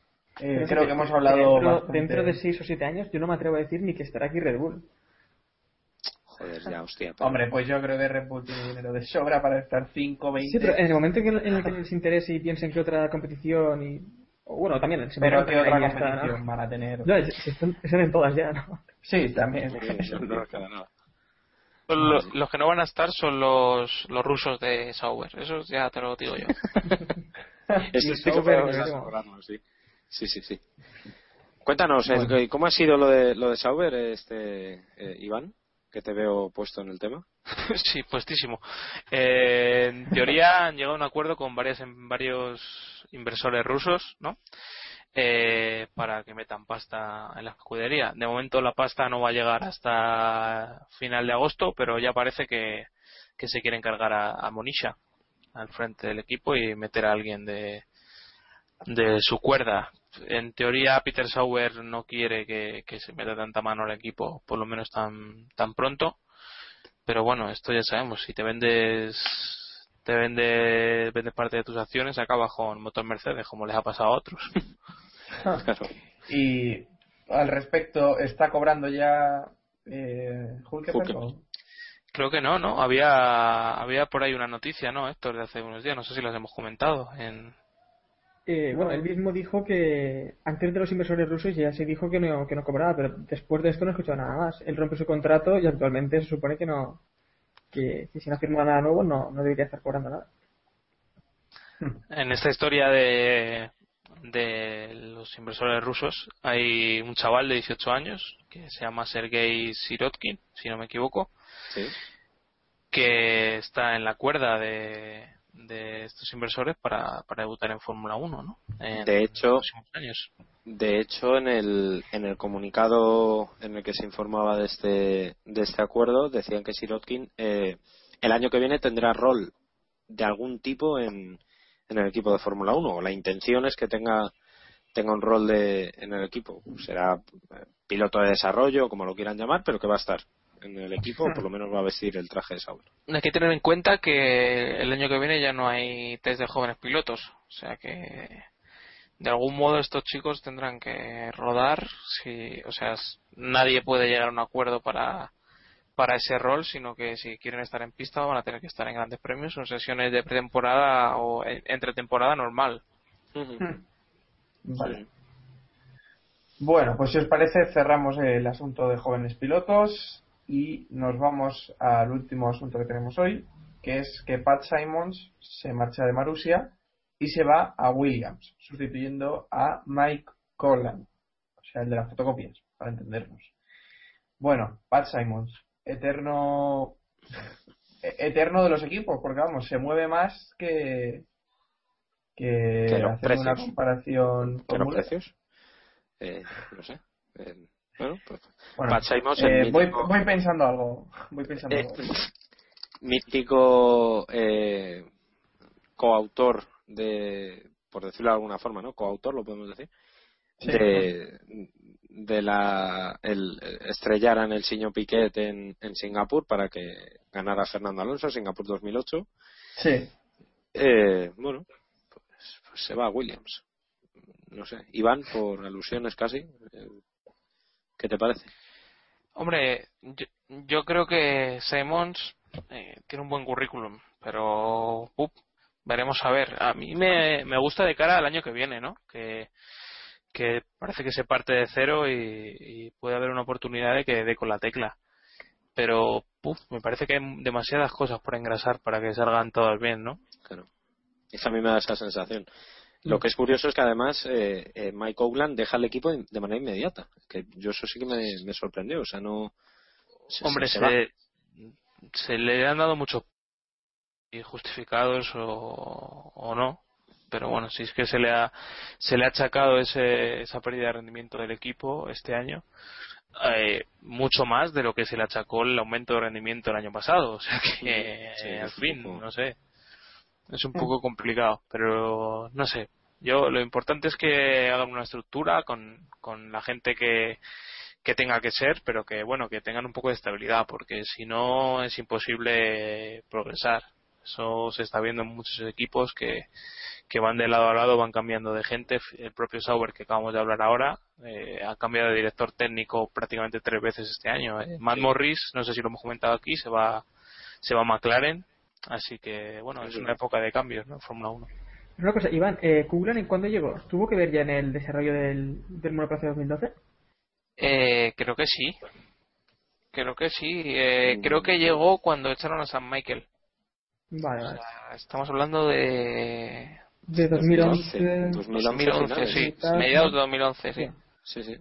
Speaker 2: Eh, creo que hemos
Speaker 4: que
Speaker 2: hablado
Speaker 4: Dentro,
Speaker 2: bastante-
Speaker 4: dentro de 6 o 7 años yo no me atrevo a decir ni que estará aquí Red Bull.
Speaker 3: Joder, ya, hostia. pero-
Speaker 2: Hombre, pues yo creo que Red Bull tiene dinero de sobra para estar 5, 20.
Speaker 4: Sí, pero en el momento en, que- en el que les interese y piensen que otra competición y... bueno, también... se
Speaker 2: Pero
Speaker 4: me
Speaker 2: ¿qué
Speaker 4: ocurre
Speaker 2: otra
Speaker 4: ahí esta, ¿no?
Speaker 2: competición van a tener?
Speaker 4: No, están, están en todas ya, ¿no?
Speaker 2: Sí, también.
Speaker 3: no, no nos queda nada.
Speaker 6: Son lo- los que no van a estar son los, los rusos de Sauber, eso ya te lo digo yo.
Speaker 4: Sauber,
Speaker 3: para
Speaker 4: mismo.
Speaker 3: asegurarlo, sí. Sí, sí. Cuéntanos, eh,
Speaker 2: Bueno.
Speaker 3: ¿cómo ha sido lo de, lo de Sauber, este, eh, Iván? Que te veo puesto en el tema.
Speaker 6: Sí, puestísimo. Eh, en teoría han llegado a un acuerdo con varias, varios inversores rusos, ¿no? Eh, para que metan pasta en la escudería. De momento la pasta no va a llegar hasta final de agosto, pero ya parece que, que se quiere encargar a, a Monisha al frente del equipo y meter a alguien de, de su cuerda. En teoría Peter Sauer no quiere que, que se meta tanta mano al equipo, por lo menos tan, tan pronto pero bueno, esto ya sabemos, si te vendes te vendes, vendes parte de tus acciones, acabas con motor Mercedes, como les ha pasado a otros.
Speaker 2: Y al respecto, ¿está cobrando ya eh, Hulkenberg?
Speaker 6: Creo que no, ¿no? Había había por ahí una noticia, ¿no? Héctor, de hace unos días, no sé si las hemos comentado. En...
Speaker 4: Eh, bueno, él mismo dijo que antes de los inversores rusos ya se dijo que no, que no cobraba, pero después de esto no he escuchado nada más. Él rompe su contrato y actualmente se supone que no, que, que si no firma nada nuevo no, no debería estar cobrando nada.
Speaker 6: en esta historia de, de los inversores rusos hay un chaval de 18 años que se llama Sergei Sirotkin, si no me equivoco,
Speaker 3: Sí.
Speaker 6: que está en la cuerda de, de estos inversores para, para debutar en Fórmula 1, ¿no? En
Speaker 3: De hecho,
Speaker 6: los próximos años.
Speaker 3: De hecho, en el, en el comunicado en el que se informaba de este, de este acuerdo, decían que Sirotkin eh, el año que viene tendrá rol de algún tipo en, en el equipo de Fórmula 1, o la intención es que tenga, tenga un rol de, en el equipo. Será eh, piloto de desarrollo, como lo quieran llamar, pero que va a estar en el equipo, o por lo menos va a vestir el traje de Sauber.
Speaker 6: Hay que tener en cuenta que el año que viene ya no hay test de jóvenes pilotos, o sea que de algún modo estos chicos tendrán que rodar, si, o sea, nadie puede llegar a un acuerdo para para ese rol, sino que si quieren estar en pista van a tener que estar en grandes premios o en sesiones de pretemporada o en- entre temporada normal.
Speaker 2: Vale. Bueno, pues si os parece, cerramos el asunto de jóvenes pilotos y nos vamos al último asunto que tenemos hoy, que es que Pat Simons se marcha de Marusia y se va a Williams, sustituyendo a Mike Collan, o sea, el de las fotocopias, para entendernos. Bueno, Pat Simons, eterno eterno de los equipos, porque vamos, se mueve más que que, hacer una comparación
Speaker 3: ¿Qué
Speaker 2: con
Speaker 3: los precios? Eh, no sé. Eh, bueno, pues,
Speaker 2: Bueno,
Speaker 3: Pat Simons, el
Speaker 2: eh, voy,
Speaker 3: mítico-
Speaker 2: voy pensando algo. Voy pensando
Speaker 3: Eh,
Speaker 2: algo.
Speaker 3: mítico eh, coautor de, por decirlo de alguna forma, ¿no? Coautor, lo podemos decir,
Speaker 2: Sí.
Speaker 3: de, de la el estrellaran el señor Piquet en, en Singapur para que ganara Fernando Alonso, Singapur 2008.
Speaker 2: Sí.
Speaker 3: Eh, bueno, pues, pues se va a Williams. No sé, Iván, por alusiones casi, eh, ¿qué te parece?
Speaker 6: Hombre, yo, yo creo que Simons eh, tiene un buen currículum, pero up, veremos a ver. A mí me, me gusta de cara al año que viene, ¿no? Que, que parece que se parte de cero y, y puede haber una oportunidad de que dé con la tecla. Pero uf, me parece que hay demasiadas cosas por engrasar para que salgan todas bien, ¿no?
Speaker 3: Claro. Eso a mí me da esa sensación. Lo que es curioso es que además eh, eh, Mike Oakland deja el equipo de manera inmediata. Que yo eso sí que me, me sorprendió. O sea, no. se-
Speaker 6: Hombre,
Speaker 3: se- se
Speaker 6: le han dado muchos justificados o, o no. Pero bueno, si es que se le ha, se le ha achacado ese, esa pérdida de rendimiento del equipo este año, eh, mucho más de lo que se le achacó el aumento de rendimiento el año pasado. O sea que,
Speaker 3: Sí,
Speaker 6: al fin,
Speaker 3: poco-
Speaker 6: no sé. Es un poco complicado, pero no sé. Yo lo importante es que hagan una estructura con, con la gente que, que tenga que ser, pero que bueno, que tengan un poco de estabilidad, porque si no es imposible progresar. Eso se está viendo en muchos equipos que, que van de lado a lado, van cambiando de gente. El propio Sauber que acabamos de hablar ahora eh, ha cambiado de director técnico prácticamente tres veces este año. eh. Matt Morris, no sé si lo hemos comentado aquí, se va se va a McLaren, así que bueno, es una época de cambios, ¿no? Fórmula 1.
Speaker 4: Una cosa, Iván, eh, ¿Kuglan en cuándo llegó? ¿Tuvo que ver ya en el desarrollo del, del monoplaza 2012?
Speaker 6: Eh, creo que sí. Creo que sí. Eh, creo que llegó cuando echaron a San Michael.
Speaker 4: Vale,
Speaker 6: O
Speaker 4: vale.
Speaker 6: sea, estamos hablando de
Speaker 4: De 2011.
Speaker 6: 2011, sí.
Speaker 4: finales.
Speaker 6: Mediados de 2011, sí.
Speaker 3: Sí, sí.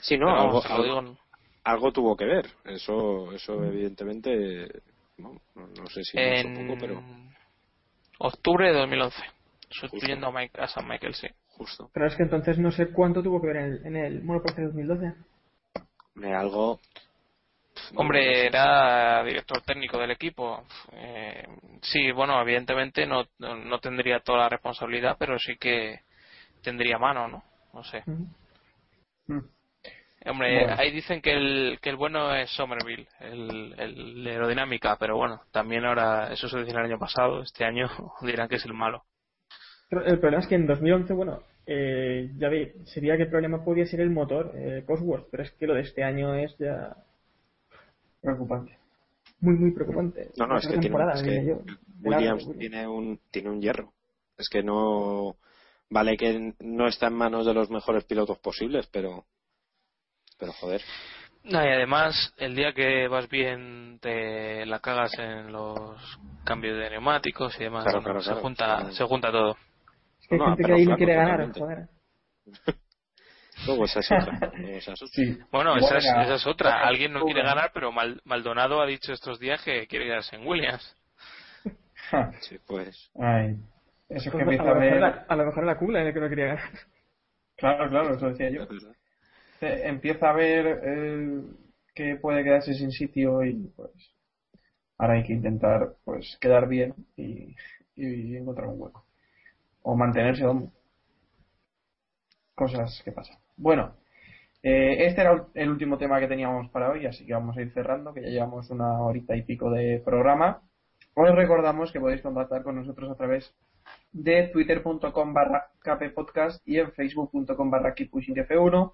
Speaker 3: Sí, no,
Speaker 6: Pero
Speaker 3: algo, algo- algo tuvo que ver. Eso, eso evidentemente. No, sé si mucho o
Speaker 6: en
Speaker 3: poco, pero
Speaker 6: octubre de 2011. Sustituyendo a, Mike, a San Michael, sí.
Speaker 3: justo.
Speaker 4: Pero es que entonces no sé cuánto tuvo que ver en el, en el monoplaza de 2012.
Speaker 3: Hombre, algo.
Speaker 6: Hombre, era director técnico del equipo. Eh, sí, bueno, evidentemente no, no, no tendría toda la responsabilidad, pero sí que tendría mano, ¿no? No sé. Hombre,
Speaker 2: Bueno.
Speaker 6: ahí dicen que el, que el bueno es Somerville, el, el aerodinámica, pero bueno, también ahora, eso se decía el año pasado, este año dirán que es el malo.
Speaker 4: El problema es que en 2011, bueno, eh, ya ve, sería que el problema podía ser el motor, eh, Cosworth, pero es que lo de este año es ya
Speaker 2: Preocupante.
Speaker 4: muy, muy preocupante.
Speaker 3: No, no, es que, tiene,
Speaker 4: temporada,
Speaker 3: es que
Speaker 4: yo.
Speaker 3: Williams tiene un, tiene un hierro. Es que no. Vale que no está en manos de los mejores pilotos posibles, pero. Pero joder.
Speaker 6: No, y además, el día que vas bien te la cagas en los cambios de neumáticos y demás.
Speaker 3: Claro,
Speaker 6: bueno,
Speaker 3: claro,
Speaker 6: se,
Speaker 3: claro.
Speaker 6: junta,
Speaker 3: Claro.
Speaker 6: se junta todo.
Speaker 4: Es que hay
Speaker 3: No,
Speaker 4: gente que ahí no quiere ganar, joder.
Speaker 3: Luego esa es otra. luego esa es otra.
Speaker 2: Sí.
Speaker 6: Bueno, esa es,
Speaker 2: era-
Speaker 6: esa es otra. Alguien no quiere ganar, pero Mal- Maldonado ha dicho estos días que quiere quedarse en Williams.
Speaker 3: Sí, pues.
Speaker 2: Ay. Eso es que
Speaker 4: Pues
Speaker 2: empieza
Speaker 4: a,
Speaker 2: a
Speaker 4: lo mejor
Speaker 2: ver.
Speaker 4: era, a lo mejor era Kuglan el que no quería ganar.
Speaker 2: Claro, claro, eso decía yo. Empieza a ver eh, que puede quedarse sin sitio y pues ahora hay que intentar pues quedar bien y, encontrar un hueco. O mantenerse donde. Cosas que pasan. Bueno, eh, este era el último tema que teníamos para hoy, así que vamos a ir cerrando, que ya llevamos una horita y pico de programa. Os recordamos que podéis contactar con nosotros a través de twitter.com barra kppodcast y en facebook.com barra keeppushingf1,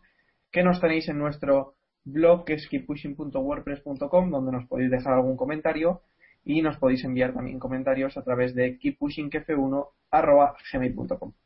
Speaker 2: que nos tenéis en nuestro blog que es keeppushing.wordpress.com, donde nos podéis dejar algún comentario y nos podéis enviar también comentarios a través de keeppushingf1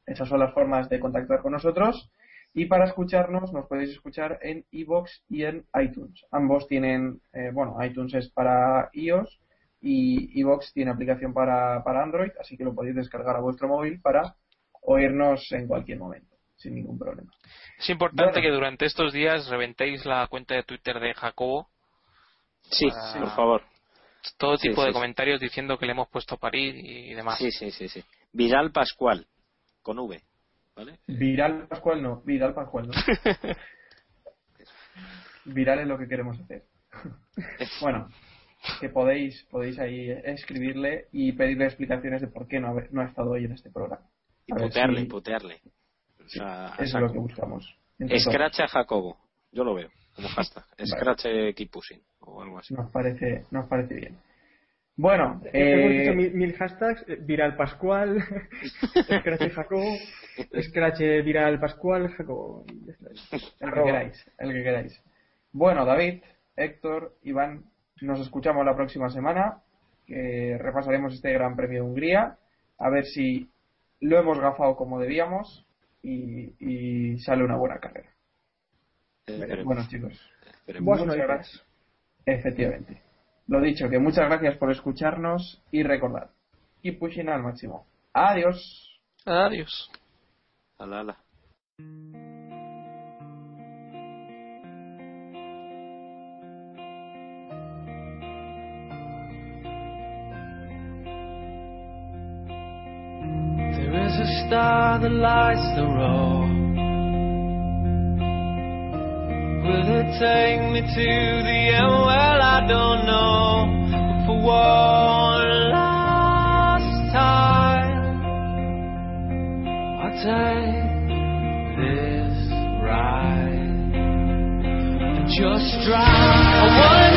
Speaker 2: Esas son las formas de contactar con nosotros. Y para escucharnos nos podéis escuchar en iBox y en iTunes. Ambos tienen, eh, bueno, iTunes es para iOS y iBox tiene aplicación para, para Android, así que lo podéis descargar a vuestro móvil para oírnos en cualquier momento, sin ningún problema.
Speaker 6: Es importante que durante estos días reventéis la cuenta de Twitter de Jacobo.
Speaker 3: Sí, por favor.
Speaker 6: Todo tipo
Speaker 3: Sí,
Speaker 6: de
Speaker 3: sí,
Speaker 6: comentarios diciendo que le hemos puesto a parir y demás.
Speaker 3: Sí, sí, sí, sí. Vidal Pascual, con V. ¿Vale?
Speaker 2: Viral Pascual no, Viral Pascual no. Viral es lo que queremos hacer. bueno, que podéis podéis ahí escribirle y pedirle explicaciones de por qué no ha, no ha estado hoy en este programa.
Speaker 3: Y
Speaker 2: A
Speaker 3: putearle,
Speaker 2: si-
Speaker 3: putearle. Sea, a
Speaker 2: Eso es
Speaker 3: saco.
Speaker 2: lo que buscamos. Entre
Speaker 3: Scratch a Jacobo. Yo lo veo como hashtag.
Speaker 2: Vale.
Speaker 3: Scratch eh, keep pushing o algo así.
Speaker 2: Nos parece, nos parece bien. Bueno,
Speaker 4: Hemos
Speaker 2: eh,
Speaker 4: dicho mil, mil hashtags, eh, viral Pascual, Scratch Jacobo, Scratch viral Pascual, Jacobo.
Speaker 2: el que queráis, el que queráis. Bueno, David, Héctor, Iván, nos escuchamos la próxima semana. que repasaremos este Gran Premio de Hungría. A ver si lo hemos gafado como debíamos y, y sale una buena carrera.
Speaker 3: Eh, esperemos,
Speaker 2: Bueno, chicos,
Speaker 3: esperemos.
Speaker 2: Muchas gracias. Efectivamente. Lo dicho, que muchas gracias por escucharnos y recordad, keep pushing al máximo. Adiós.
Speaker 6: Adiós.
Speaker 3: Ala,
Speaker 5: star that lights the road. Will it take me to the end? Well, I don't know. But for one last time, I'll take this ride and just drive.